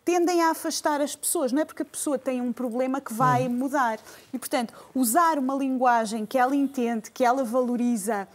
S7: tendem a afastar as pessoas, não é porque a pessoa tem um problema que vai uhum. mudar. E, portanto, usar uma linguagem que ela entende, que ela valoriza,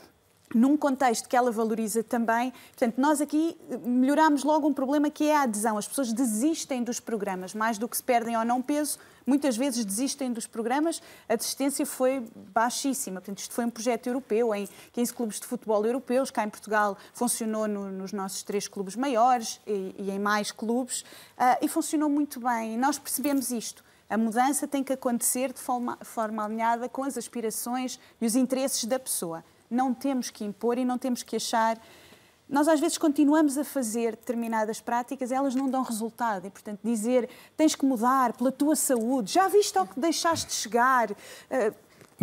S7: num contexto que ela valoriza também. Portanto, nós aqui melhoramos logo um problema que é a adesão. As pessoas desistem dos programas, mais do que se perdem ou não peso, muitas vezes desistem dos programas, a desistência foi baixíssima. Portanto, isto foi um projeto europeu, em 15 clubes de futebol europeus, cá em Portugal funcionou no, nos nossos três clubes maiores e, e em mais clubes, uh, e funcionou muito bem. E nós percebemos isto. A mudança tem que acontecer de forma, forma alinhada com as aspirações e os interesses da pessoa. Não temos que impor e não temos que achar nós às vezes continuamos a fazer determinadas práticas, elas não dão resultado. E, portanto, dizer tens que mudar pela tua saúde, já viste ao que deixaste de chegar.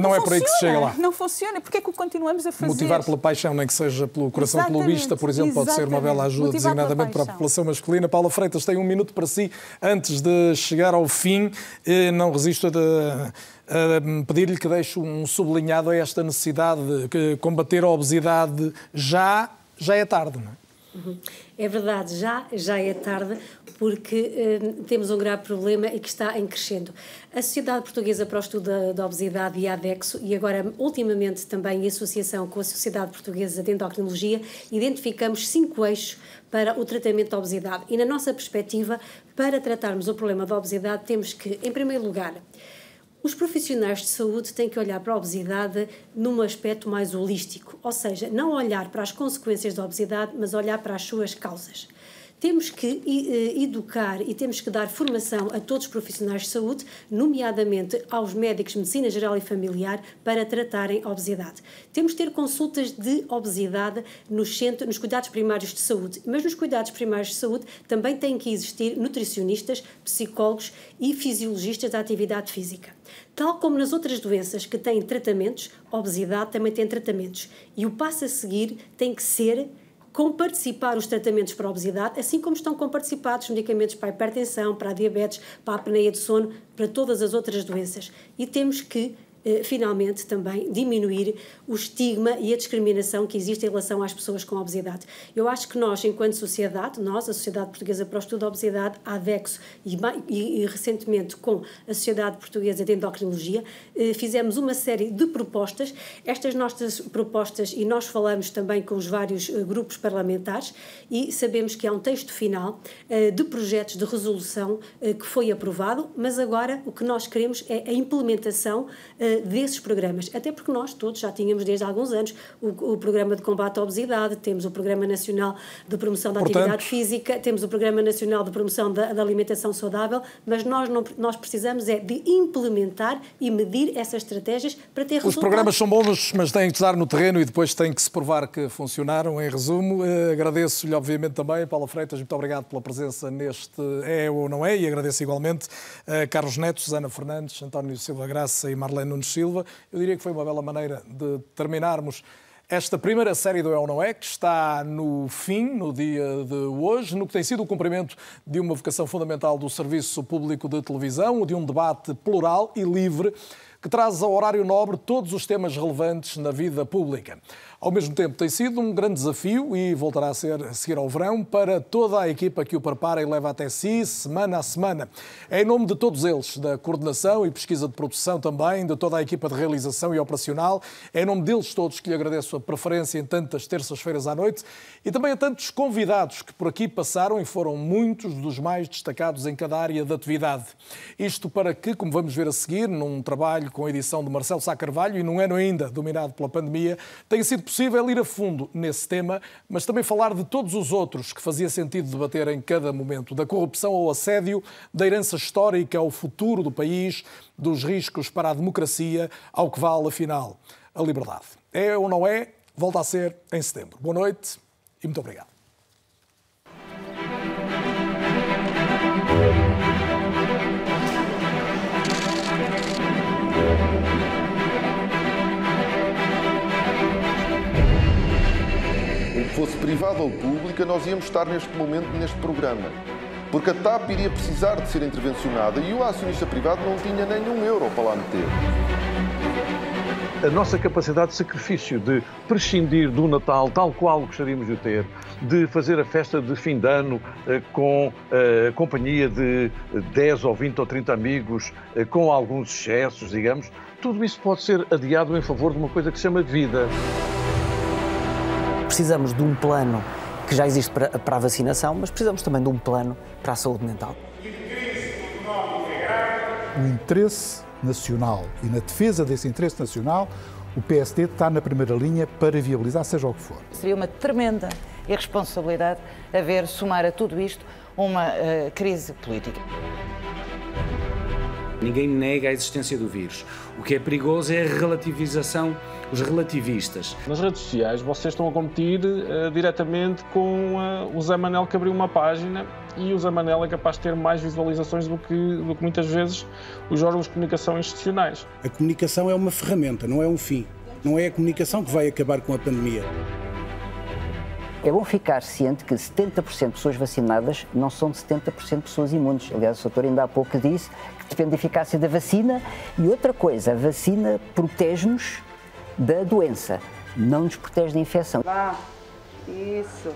S2: Não, não, é por aí que se chega lá.
S7: Não funciona. Porque é que o continuamos a fazer?
S2: Motivar pela paixão, nem que seja pelo coração Exatamente. clubista, por exemplo, pode ser uma bela ajuda, Motivar designadamente para a população masculina. Paula Freitas tem um minuto para si. Antes de chegar ao fim, eh, não resisto a, a pedir-lhe que deixe um sublinhado a esta necessidade de combater a obesidade já já é tarde, não é?
S5: Uhum. É verdade, já, já é tarde, porque uh, temos um grave problema e que está em crescendo. A Sociedade Portuguesa para o Estudo da, da Obesidade e a ADEXO, e agora ultimamente também em associação com a Sociedade Portuguesa de Endocrinologia, identificamos cinco eixos para o tratamento da obesidade. E na nossa perspectiva, para tratarmos o problema da obesidade, temos que, em primeiro lugar, os profissionais de saúde têm que olhar para a obesidade num aspecto mais holístico, ou seja, não olhar para as consequências da obesidade, mas olhar para as suas causas. Temos que eh, educar e temos que dar formação a todos os profissionais de saúde, nomeadamente aos médicos de medicina geral e familiar, para tratarem a obesidade. Temos que ter consultas de obesidade nos, centros, nos cuidados primários de saúde, mas nos cuidados primários de saúde também têm que existir nutricionistas, psicólogos e fisiologistas da atividade física. Tal como nas outras doenças que têm tratamentos, a obesidade também tem tratamentos. E o passo a seguir tem que ser com participar os tratamentos para a obesidade, assim como estão com participados os medicamentos para a hipertensão, para a diabetes, para a apneia de sono, para todas as outras doenças. E temos que finalmente também diminuir o estigma e a discriminação que existe em relação às pessoas com obesidade. Eu acho que nós, enquanto sociedade, nós, a Sociedade Portuguesa para o Estudo da Obesidade, a ADEXO e, e, e recentemente com a Sociedade Portuguesa de Endocrinologia, eh, fizemos uma série de propostas. Estas nossas propostas, e nós falamos também com os vários eh, grupos parlamentares, e sabemos que há um texto final de projetos de resolução que foi aprovado, mas agora o que nós queremos é a implementação desses programas. Até porque nós todos já tínhamos desde há alguns anos o, o Programa de Combate à Obesidade, temos o Programa Nacional de Promoção da Portanto, Atividade Física, temos o Programa Nacional de Promoção da, da Alimentação Saudável, mas nós, não, nós precisamos é de implementar e medir essas estratégias para ter resultados.
S2: Os programas são bons, mas têm que estar no terreno e depois têm que se provar que funcionaram. Em resumo, eh, agradeço-lhe, obviamente, também, Paula Freitas, muito obrigado pela presença neste É ou Não É, e agradeço igualmente a Carlos Neto, Susana Fernandes, António Silva Graça e Marlene Nunes Silva. Eu diria que foi uma bela maneira de terminarmos esta primeira série do É ou Não É, que está no fim, no dia de hoje, no que tem sido o cumprimento de uma vocação fundamental do Serviço Público de Televisão, de um debate plural e livre que traz ao horário nobre todos os temas relevantes na vida pública. Ao mesmo tempo, tem sido um grande desafio e voltará a ser a seguir ao verão para toda a equipa que o prepara e leva até si, semana a semana. É em nome de todos eles, da coordenação e pesquisa de produção também, de toda a equipa de realização e operacional, é em nome deles todos que lhe agradeço a preferência em tantas terças-feiras à noite e também a tantos convidados que por aqui passaram e foram muitos dos mais destacados em cada área de atividade. Isto para que, como vamos ver a seguir, num trabalho com a edição de Marcelo Sá Carvalho e num ano ainda dominado pela pandemia, tenha sido possível ir a fundo nesse tema, mas também falar de todos os outros que fazia sentido debater em cada momento, da corrupção ao assédio, da herança histórica ao futuro do país, dos riscos para a democracia, ao que vale, afinal, a liberdade. É ou não é? Volta a ser em setembro. Boa noite e muito obrigado.
S20: Fosse privada ou pública, nós íamos estar neste momento neste programa. Porque a TAP iria precisar de ser intervencionada e o acionista privado não tinha nenhum euro para lá meter.
S21: A nossa capacidade de sacrifício, de prescindir do Natal tal qual gostaríamos de ter, de fazer a festa de fim de ano eh, com a eh, companhia de 10 ou 20 ou 30 amigos, eh, com alguns excessos, digamos, tudo isso pode ser adiado em favor de uma coisa que se chama vida.
S22: Precisamos de um plano que já existe para, para a vacinação, mas precisamos também de um plano para a saúde mental.
S23: No interesse nacional e na defesa desse interesse nacional, o PSD está na primeira linha para viabilizar seja o que for.
S24: Seria uma tremenda irresponsabilidade haver somar a tudo isto uma uh, crise política.
S25: Ninguém nega a existência do vírus. O que é perigoso é a relativização, os relativistas.
S26: Nas redes sociais vocês estão a competir uh, diretamente com uh, o Zé Manel que abriu uma página e o Zé Manel é capaz de ter mais visualizações do que, do que muitas vezes os órgãos de comunicação institucionais.
S23: A comunicação é uma ferramenta, não é um fim. Não é a comunicação que vai acabar com a pandemia.
S22: É bom ficar ciente que 70% de pessoas vacinadas não são de 70% de pessoas imunes. Aliás, o doutor ainda há pouco disse depende da eficácia da vacina. E outra coisa, a vacina protege-nos da doença, não nos protege da infecção.
S24: Vá, isso.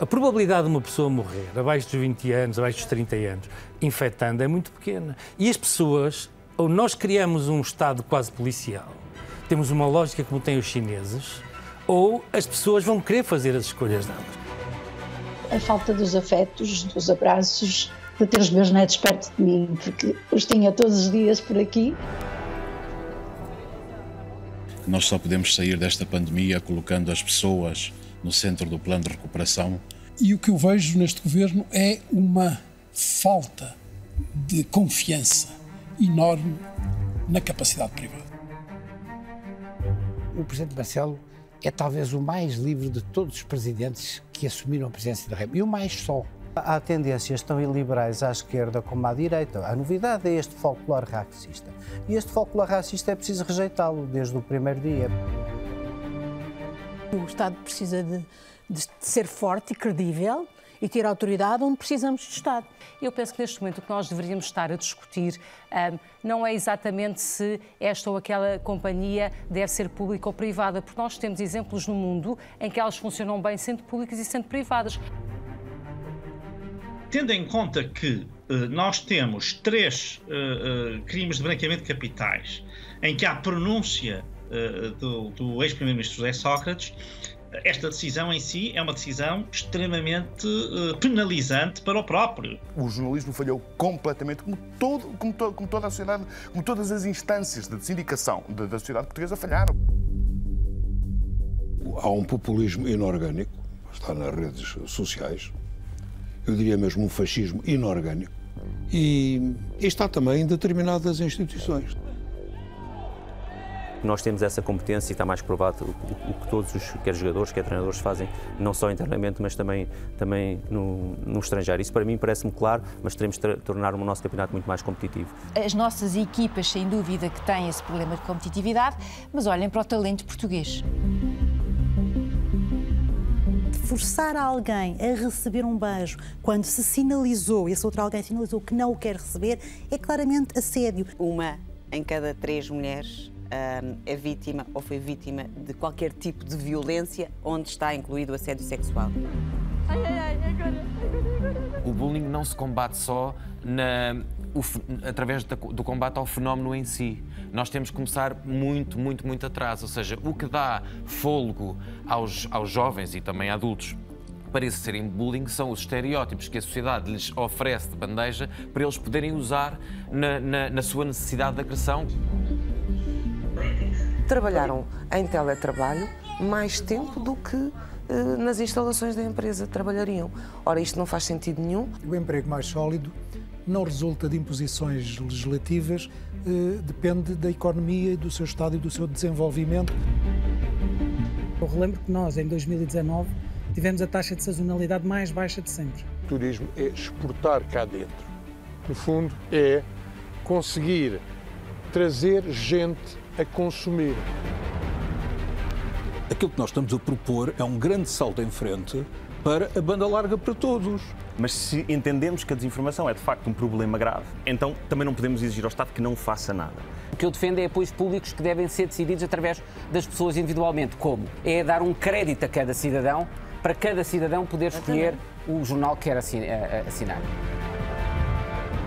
S27: A probabilidade de uma pessoa morrer abaixo dos 20 anos, abaixo dos 30 anos, infectando, é muito pequena. E as pessoas, ou nós criamos um Estado quase policial, temos uma lógica como têm os chineses, ou as pessoas vão querer fazer as escolhas delas.
S28: A falta dos afetos, dos abraços, de ter os meus netos perto de mim, porque os tinha todos os dias por aqui.
S29: Nós só podemos sair desta pandemia colocando as pessoas no centro do plano de recuperação
S30: E o que eu vejo neste governo é uma falta de confiança enorme na capacidade privada.
S31: O presidente Marcelo é talvez o mais livre de todos os presidentes que assumiram a presidência da República e o mais só.
S32: Há tendências tão iliberais à esquerda como à direita. A novidade é este folclore racista. E este folclore racista é preciso rejeitá-lo desde o primeiro dia.
S33: O Estado precisa de, de ser forte e credível e ter autoridade onde precisamos de Estado.
S34: Eu penso que neste momento o que nós deveríamos estar a discutir um, não é exatamente se esta ou aquela companhia deve ser pública ou privada, porque nós temos exemplos no mundo em que elas funcionam bem sendo públicas e sendo privadas.
S35: Tendo em conta que uh, nós temos três uh, uh, crimes de branqueamento de capitais, em que há pronúncia do, do ex-primeiro-ministro José Sócrates, esta decisão em si é uma decisão extremamente uh, penalizante para o próprio.
S36: O jornalismo falhou completamente, como, todo, como, to, como toda a sociedade, como todas as instâncias de sindicação da, da sociedade portuguesa falharam.
S37: Há um populismo inorgânico, está nas redes sociais, eu diria mesmo um fascismo inorgânico, e, e está também em determinadas instituições
S29: nós temos essa competência e está mais provado o, que todos os, quer jogadores, quer treinadores fazem, não só internamente, mas também, também no, no estrangeiro. Isso para mim parece-me claro, mas teremos de tornar o nosso campeonato muito mais competitivo.
S38: As nossas equipas, sem dúvida, que têm esse problema de competitividade, mas olhem para o talento português
S33: forçar alguém a receber um beijo quando se sinalizou, esse outro alguém sinalizou que não o quer receber, é claramente assédio.
S39: Uma em cada três mulheres é vítima ou foi vítima de qualquer tipo de violência onde está incluído o assédio sexual. Ai, ai, ai,
S40: agora, O bullying não se combate só na, o, através do combate ao fenómeno em si. Nós temos que começar muito, muito, muito atrás. Ou seja, o que dá fôlego aos, aos jovens e também adultos para serem bullying são os estereótipos que a sociedade lhes oferece de bandeja para eles poderem usar na, na, na sua necessidade de agressão
S41: trabalharam em teletrabalho mais tempo do que eh, nas instalações da empresa trabalhariam. Ora, isto não faz sentido nenhum.
S23: O emprego mais sólido não resulta de imposições legislativas, eh, depende da economia e do seu estado e do seu desenvolvimento.
S42: Eu relembro que nós, em 2019, tivemos a taxa de sazonalidade mais baixa de sempre.
S21: O turismo é exportar cá dentro. No fundo, é conseguir trazer gente a consumir. Aquilo que nós estamos a propor é um grande salto em frente para a banda larga para todos.
S43: Mas se entendemos que a desinformação é de facto um problema grave, então também não podemos exigir ao Estado que não faça nada.
S44: O que eu defendo é apoios públicos que devem ser decididos através das pessoas individualmente. Como? É dar um crédito a cada cidadão para cada cidadão poder escolher o jornal que quer assinar.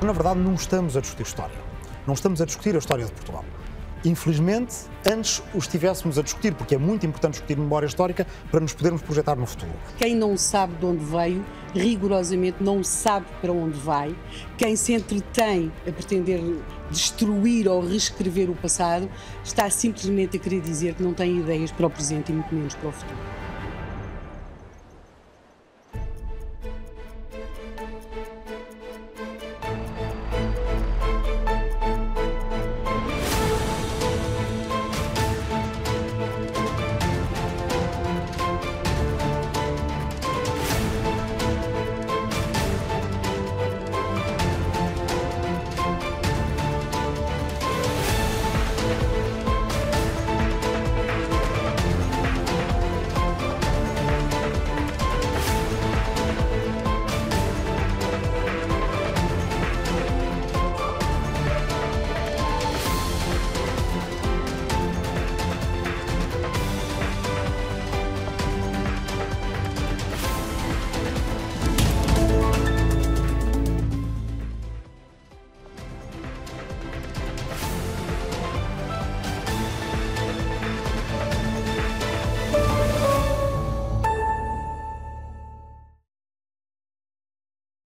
S23: Na verdade, não estamos a discutir história. Não estamos a discutir a história de Portugal. Infelizmente, antes o estivéssemos a discutir, porque é muito importante discutir memória histórica para nos podermos projetar no futuro.
S33: Quem não sabe de onde veio, rigorosamente não sabe para onde vai. Quem se entretém a pretender destruir ou reescrever o passado, está simplesmente a querer dizer que não tem ideias para o presente e muito menos para o futuro.